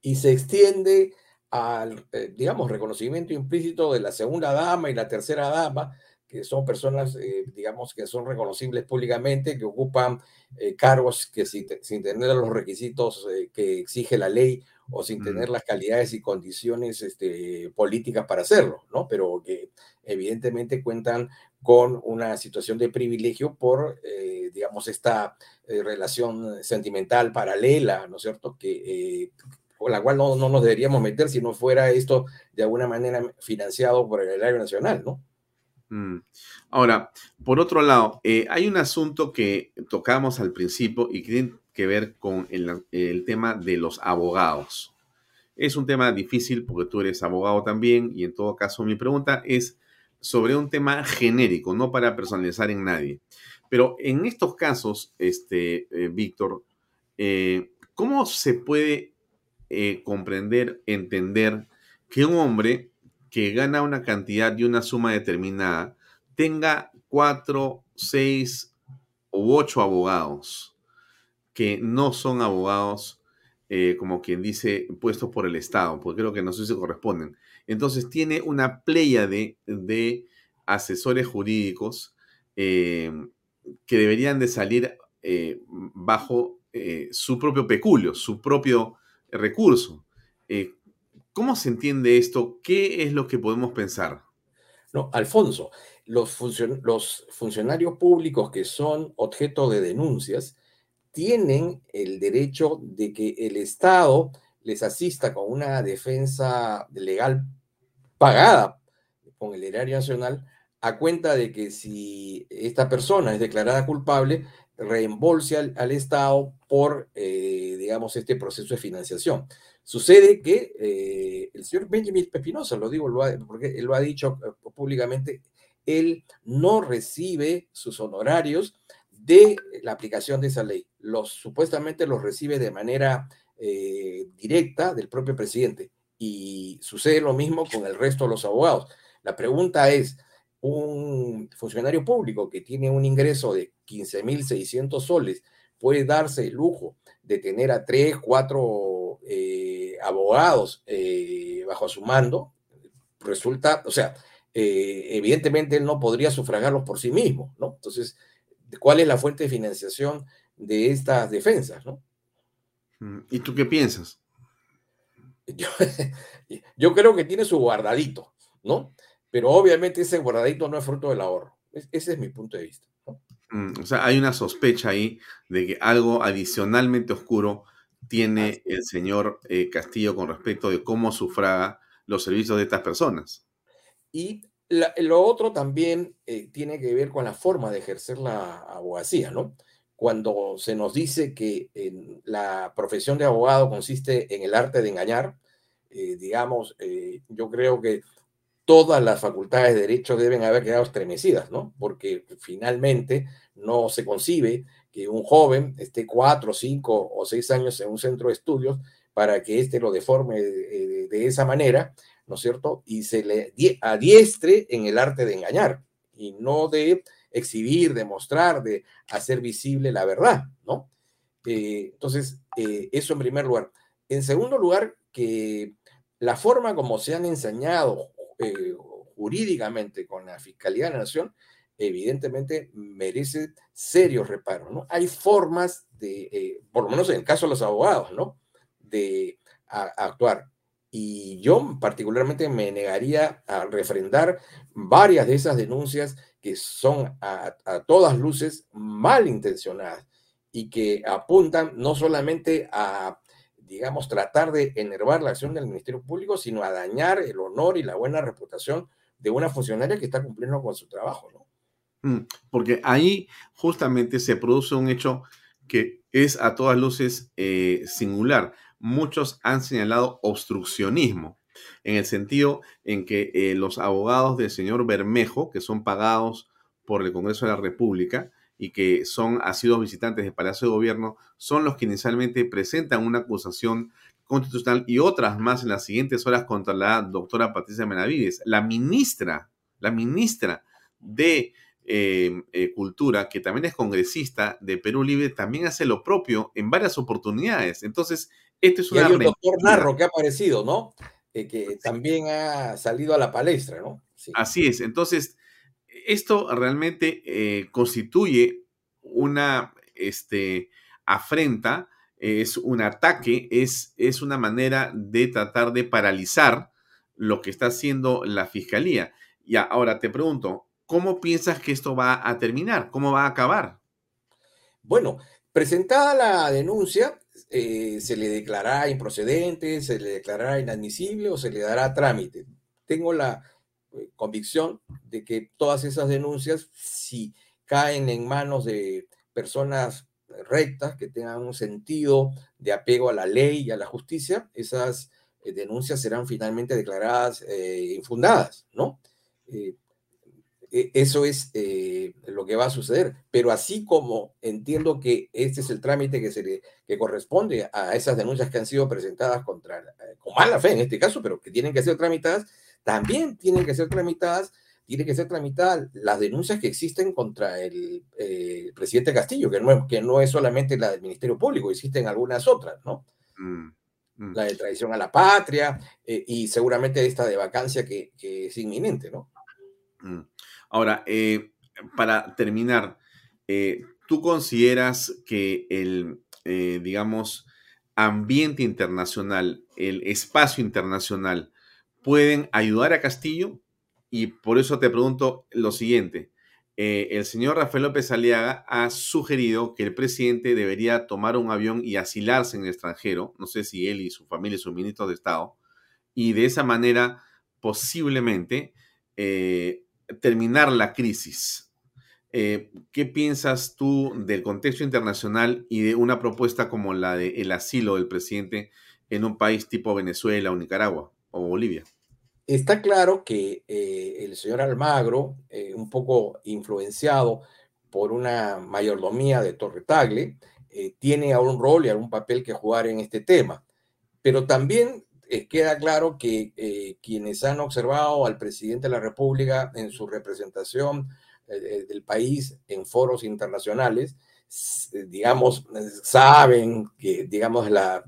Y se extiende al, eh, digamos, reconocimiento implícito de la segunda dama y la tercera dama, que son personas, eh, digamos, que son reconocibles públicamente, que ocupan eh, cargos que sin, tener los requisitos que exige la ley o sin tener las calidades y condiciones este, políticas para hacerlo, ¿no? Pero que evidentemente cuentan con una situación de privilegio por, eh, digamos, esta eh, relación sentimental paralela, ¿no es cierto? Que, eh, con la cual no, no, nos deberíamos meter si no fuera esto de alguna manera financiado por el erario nacional, ¿no? Mm. Ahora, por otro lado, hay un asunto que tocamos al principio y que que ver con el, tema de los abogados. Es un tema difícil porque tú eres abogado también y en todo caso mi pregunta es sobre un tema genérico, no para personalizar en nadie. Pero en estos casos, este, eh, Víctor, eh, ¿cómo se puede eh, comprender, entender que un hombre que gana una cantidad y una suma determinada tenga cuatro, seis u ocho abogados? que no son abogados, eh, como quien dice, puestos por el Estado, porque creo que no sé si corresponden. Entonces tiene una playa de, de asesores jurídicos eh, que deberían de salir eh, bajo su propio peculio, su propio recurso. ¿Cómo se entiende esto? ¿Qué es lo que podemos pensar? No, Alfonso, los, funcionarios públicos que son objeto de denuncias tienen el derecho de que el Estado les asista con una defensa legal pagada con el erario nacional a cuenta de que si esta persona es declarada culpable, reembolse al, Estado por, eh, digamos, este proceso de financiación. Sucede que eh, el señor Benjamin Pepinosa, lo digo porque él lo ha dicho eh, públicamente, él no recibe sus honorarios de la aplicación de esa ley. Los, supuestamente los recibe de manera eh, directa del propio presidente y sucede lo mismo con el resto de los abogados. La pregunta es, un funcionario público que tiene un ingreso de 15.600 soles puede darse el lujo de tener a tres, cuatro eh, abogados eh, bajo su mando, resulta, o sea, evidentemente él no podría sufragarlos por sí mismo, ¿no? Entonces, cuál es la fuente de financiación de estas defensas, ¿no? Mm, ¿Y tú qué piensas? Yo, creo que tiene su guardadito, ¿no? Pero obviamente ese guardadito no es fruto del ahorro. ese es mi punto de vista. Mm, o sea, hay una sospecha ahí de que algo adicionalmente oscuro tiene el señor eh, Castillo con respecto de cómo sufraga los servicios de estas personas. Y lo otro también eh, tiene que ver con la forma de ejercer la abogacía, ¿no? Cuando se nos dice que la profesión de abogado consiste en el arte de engañar, eh, digamos, eh, yo creo que todas las facultades de derecho deben haber quedado estremecidas, ¿no? Porque finalmente no se concibe que un joven esté cuatro, cinco o seis años en un centro de estudios para que éste lo deforme de esa manera ¿no es cierto? Y se le adiestre en el arte de engañar y no de exhibir, de mostrar, de hacer visible la verdad, ¿no? Eh, entonces, eh, eso en primer lugar. En segundo lugar, que la forma como se han enseñado eh, jurídicamente con la Fiscalía de la Nación, evidentemente merece serios reparos, ¿no? Hay formas de, por lo menos en el caso de los abogados, ¿no? De a, actuar. Y yo particularmente me negaría a refrendar varias de esas denuncias que son a, a todas luces malintencionadas y que apuntan no solamente a, digamos, tratar de enervar la acción del Ministerio Público, sino a dañar el honor y la buena reputación de una funcionaria que está cumpliendo con su trabajo, ¿no? Mm, porque ahí justamente se produce un hecho que es a todas luces eh, singular. Muchos han señalado obstruccionismo, en el sentido en que eh, los abogados del señor Bermejo, que son pagados por el Congreso de la República y que son sido visitantes del Palacio de Gobierno, son los que inicialmente presentan una acusación constitucional y otras más en las siguientes horas contra la doctora Patricia Menavides, la ministra, la ministra de eh, eh, Cultura, que también es congresista de Perú Libre, también hace lo propio en varias oportunidades. Entonces, este es una... Y hay un doctor Narro que ha aparecido, ¿no? Eh, que también ha salido a la palestra, ¿no? Así es. Entonces, esto realmente constituye una este, afrenta es un ataque, es, es una manera de tratar de paralizar lo que está haciendo la fiscalía. Y ahora te pregunto, ¿cómo piensas que esto va a terminar? ¿Cómo va a acabar? Bueno, presentada la denuncia, eh, se le declarará improcedente, se le declarará inadmisible o se le dará trámite. Tengo la eh, convicción de que todas esas denuncias, si caen en manos de personas rectas, que tengan un sentido de apego a la ley y a la justicia, esas eh, denuncias serán finalmente declaradas infundadas, ¿no? Eh, e, eso es lo que va a suceder. Pero así como entiendo que este es el trámite que, se le, que corresponde a esas denuncias que han sido presentadas contra, con mala fe en este caso, pero que tienen que ser tramitadas, también tienen que ser tramitadas que ser las denuncias que existen contra el eh, presidente Castillo, que no, es, que no es solamente la del Ministerio Público, existen algunas otras, ¿no? Mm, mm. La de traición a la patria eh, y seguramente esta de vacancia que, es inminente, ¿no? Mm. Ahora, eh, para terminar, ¿tú consideras que el, digamos, ambiente internacional, el espacio internacional, pueden ayudar a Castillo? Y por eso te pregunto lo siguiente. Eh, el señor Rafael López Aliaga ha sugerido que el presidente debería tomar un avión y asilarse en el extranjero, no sé si él y su familia y sus ministros de Estado, y de esa manera posiblemente eh, terminar la crisis. Eh, ¿Qué piensas tú del contexto internacional y de una propuesta como la del asilo del presidente en un país tipo Venezuela o Nicaragua o Bolivia? Está claro que eh, el señor Almagro, eh, un poco influenciado por una mayordomía de Torre Tagle, tiene un rol y algún papel que jugar en este tema. Pero también queda claro que quienes han observado al presidente de la República en su representación del país en foros internacionales, digamos, saben que, digamos, la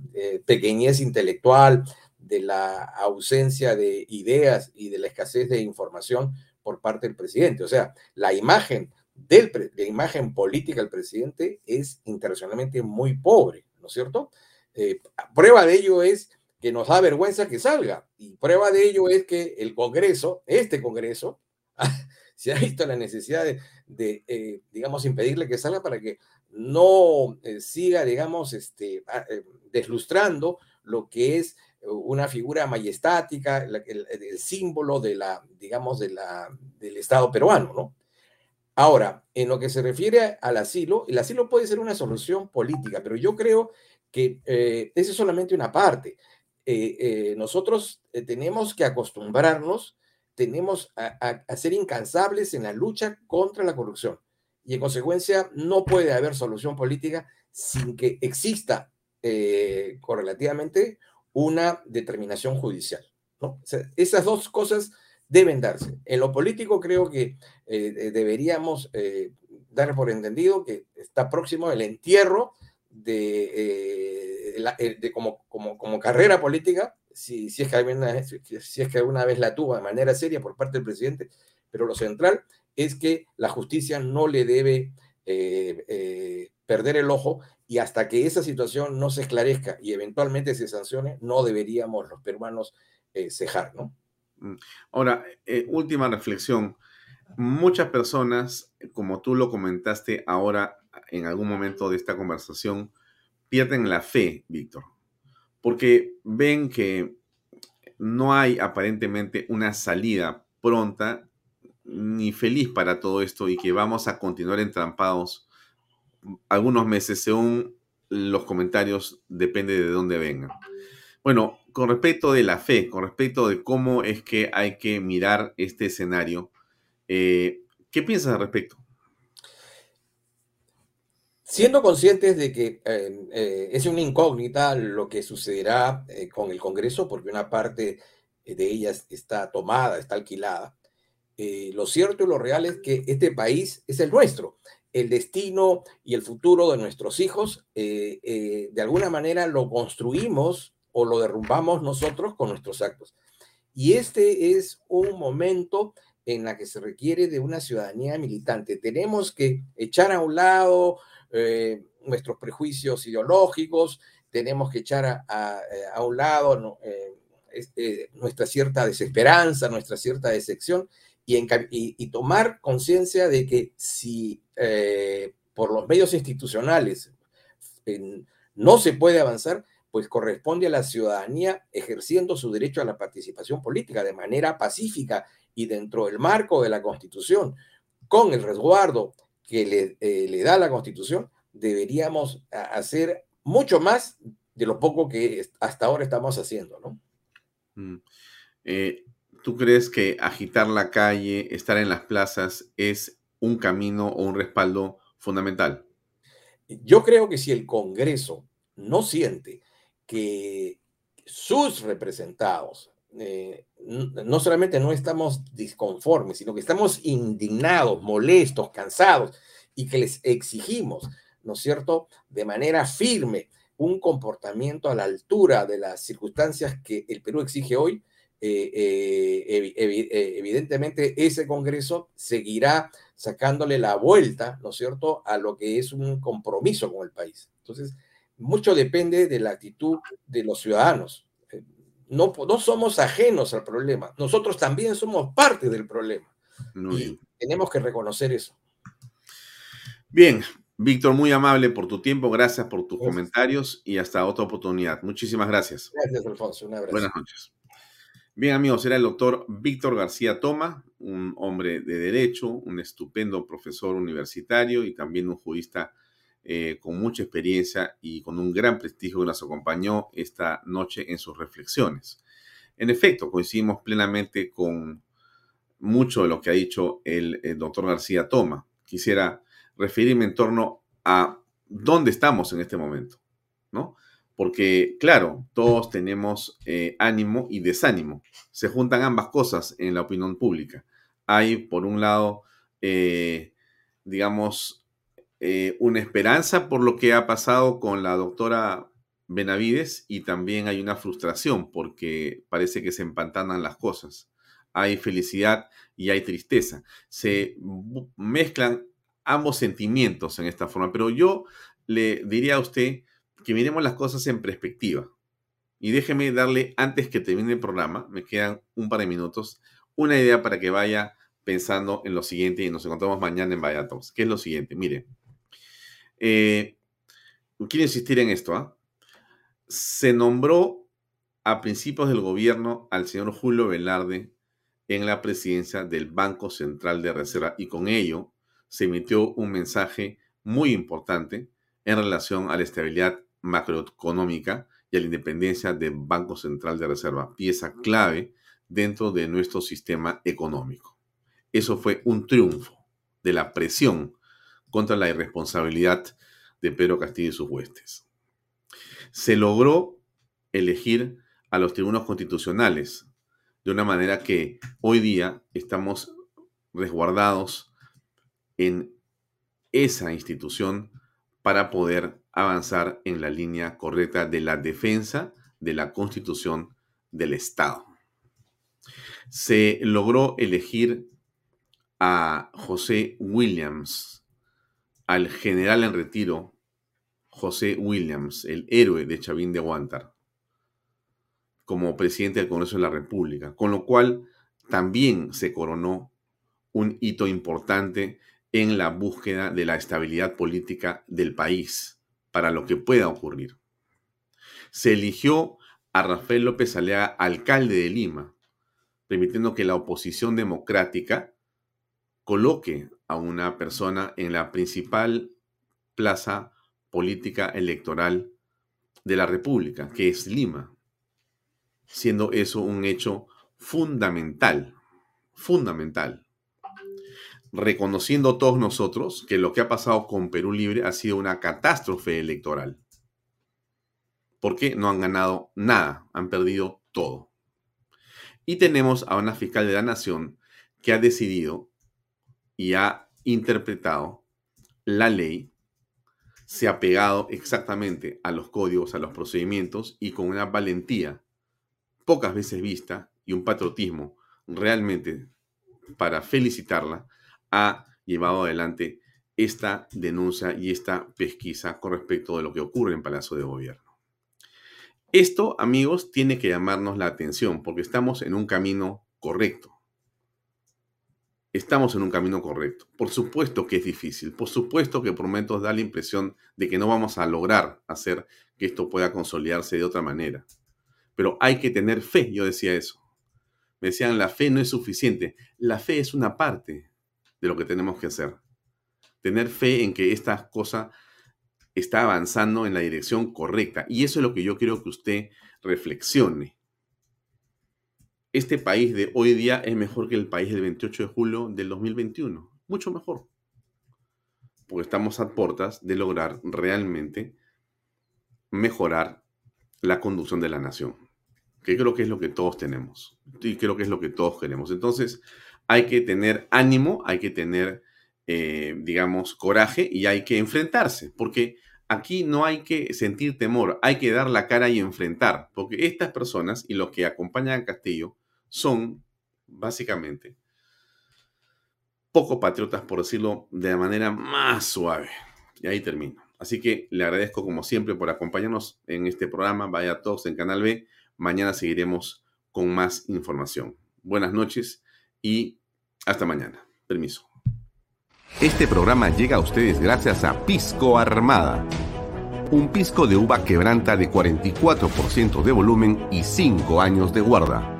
pequeñez intelectual de la ausencia de ideas y de la escasez de información por parte del presidente. O sea, la imagen, del, la imagen política del presidente es internacionalmente muy pobre, ¿no es cierto? Eh, prueba de ello es que nos da vergüenza que salga y prueba de ello es que el Congreso, este Congreso, se ha visto la necesidad de, eh, digamos, impedirle que salga para que no eh, siga, digamos, este, ah, deslustrando lo que es una figura majestática, el, símbolo de la, digamos, de la, del Estado peruano, ¿no? Ahora, en lo que se refiere al asilo, el asilo puede ser una solución política, pero yo creo que eh, esa es solamente una parte. Eh, eh, nosotros tenemos que acostumbrarnos, tenemos a, a, ser incansables en la lucha contra la corrupción. Y en consecuencia, no puede haber solución política sin que exista correlativamente una determinación judicial. ¿no? esas dos cosas deben darse. En lo político creo que eh, deberíamos eh, dar por entendido que está próximo el entierro de, eh, de como, como, como, carrera política, si, si, es que alguna, si es que vez la tuvo de manera seria por parte del presidente, pero lo central es que la justicia no le debe eh, eh, perder el ojo y hasta que esa situación no se esclarezca y eventualmente se sancione, no deberíamos los peruanos cejar, ¿no? Mm. Ahora, última reflexión. Muchas personas, como tú lo comentaste ahora en algún momento de esta conversación, pierden la fe, Víctor, porque ven que no hay aparentemente una salida pronta ni feliz para todo esto y que vamos a continuar entrampados algunos meses según los comentarios, depende de dónde vengan. Bueno, con respecto de la fe, con respecto de cómo es que hay que mirar este escenario, eh, ¿qué piensas al respecto? Siendo conscientes de que eh, eh, es una incógnita lo que sucederá con el Congreso, porque una parte de ella está tomada, está alquilada, eh, lo cierto y lo real es que este país es el nuestro. El destino y el futuro de nuestros hijos, eh, eh, de alguna manera lo construimos o lo derrumbamos nosotros con nuestros actos. Y este es un momento en la que se requiere de una ciudadanía militante. Tenemos que echar a un lado nuestros prejuicios ideológicos, tenemos que echar a, a, un lado nuestra cierta desesperanza, nuestra cierta decepción y, tomar conciencia de que si eh, por los medios institucionales no se puede avanzar, pues corresponde a la ciudadanía ejerciendo su derecho a la participación política de manera pacífica y dentro del marco de la Constitución, con el resguardo que le, eh, da la Constitución, deberíamos hacer mucho más de lo poco que hasta ahora estamos haciendo, ¿no? Mm. Eh, ¿Tú crees que agitar la calle, estar en las plazas, es un camino o un respaldo fundamental? Yo creo que si el Congreso no siente que sus representados, eh, no solamente no estamos disconformes, sino que estamos indignados, molestos, cansados y que les exigimos, ¿no es cierto?, de manera firme un comportamiento a la altura de las circunstancias que el Perú exige hoy, eh, eh, evidentemente ese Congreso seguirá sacándole la vuelta, ¿no es cierto?, a lo que es un compromiso con el país. Entonces, mucho depende de la actitud de los ciudadanos. No, no somos ajenos al problema, nosotros también somos parte del problema. y tenemos que reconocer eso. Bien, Víctor, muy amable por tu tiempo, gracias por tus comentarios y hasta otra oportunidad. Muchísimas gracias. Gracias, Alfonso. Un abrazo. Buenas noches. Bien amigos, era el doctor Víctor García Toma, un hombre de derecho, un estupendo profesor universitario y también un jurista eh, con mucha experiencia y con un gran prestigio que nos acompañó esta noche en sus reflexiones. En efecto, coincidimos plenamente con mucho de lo que ha dicho el, doctor García Toma. Quisiera referirme en torno a dónde estamos en este momento, ¿no? porque claro, todos tenemos eh, ánimo y desánimo. Se juntan ambas cosas en la opinión pública. Hay, por un lado, eh, digamos, eh, una esperanza por lo que ha pasado con la doctora Benavides y también hay una frustración porque parece que se empantanan las cosas. Hay felicidad y hay tristeza. Se mezclan ambos sentimientos en esta forma, pero yo le diría a usted que miremos las cosas en perspectiva. Y déjeme darle, antes que termine el programa, me quedan un par de minutos, una idea para que vaya pensando en lo siguiente y nos encontramos mañana en Vaya que es lo siguiente. Mire, eh, quiero insistir en esto. ¿ah? Se nombró a principios del gobierno al señor Julio Velarde en la presidencia del Banco Central de Reserva y con ello se emitió un mensaje muy importante en relación a la estabilidad macroeconómica y a la independencia del Banco Central de Reserva, pieza clave dentro de nuestro sistema económico. Eso fue un triunfo de la presión contra la irresponsabilidad de Pedro Castillo y sus huestes. Se logró elegir a los tribunos constitucionales de una manera que hoy día estamos resguardados en esa institución para poder avanzar en la línea correcta de la defensa de la constitución del Estado. Se logró elegir a José Williams al general en retiro José Williams, el héroe de Chavín de Guantar, como presidente del Congreso de la República, con lo cual también se coronó un hito importante en la búsqueda de la estabilidad política del país para lo que pueda ocurrir. Se eligió a Rafael López Alea alcalde de Lima, permitiendo que la oposición democrática coloque a una persona en la principal plaza política electoral de la República, que es Lima, siendo eso un hecho fundamental, fundamental, reconociendo todos nosotros que lo que ha pasado con Perú Libre ha sido una catástrofe electoral, porque no han ganado nada, han perdido todo. Y tenemos a una fiscal de la nación que ha decidido y ha interpretado la ley se ha pegado exactamente a los códigos, a los procedimientos y con una valentía pocas veces vista y un patriotismo realmente para felicitarla, ha llevado adelante esta denuncia y esta pesquisa con respecto de lo que ocurre en Palacio de Gobierno. Esto, amigos, tiene que llamarnos la atención porque estamos en un camino correcto estamos en un camino correcto. Por supuesto que es difícil, por supuesto que por momentos da la impresión de que no vamos a lograr hacer que esto pueda consolidarse de otra manera. Pero hay que tener fe, yo decía eso. Me decían, la fe no es suficiente. La fe es una parte de lo que tenemos que hacer. Tener fe en que esta cosa está avanzando en la dirección correcta. Y eso es lo que yo quiero que usted reflexione este país de hoy día es mejor que el país del 28 de julio del 2021. Mucho mejor. Porque estamos a puertas de lograr realmente mejorar la conducción de la nación. Que creo que es lo que todos tenemos. Y creo que es lo que todos queremos. Entonces, hay que tener ánimo, hay que tener, eh, digamos, coraje y hay que enfrentarse. Porque aquí no hay que sentir temor, hay que dar la cara y enfrentar. Porque estas personas y los que acompañan a Castillo son, básicamente, poco patriotas, por decirlo de la manera más suave. Y ahí termino. Así que le agradezco como siempre por acompañarnos en este programa. Vaya todos en Canal B. Mañana seguiremos con más información. Buenas noches y hasta mañana. Permiso. Este programa llega a ustedes gracias a Pisco Armada. Un pisco de uva quebranta de 44% de volumen y 5 años de guarda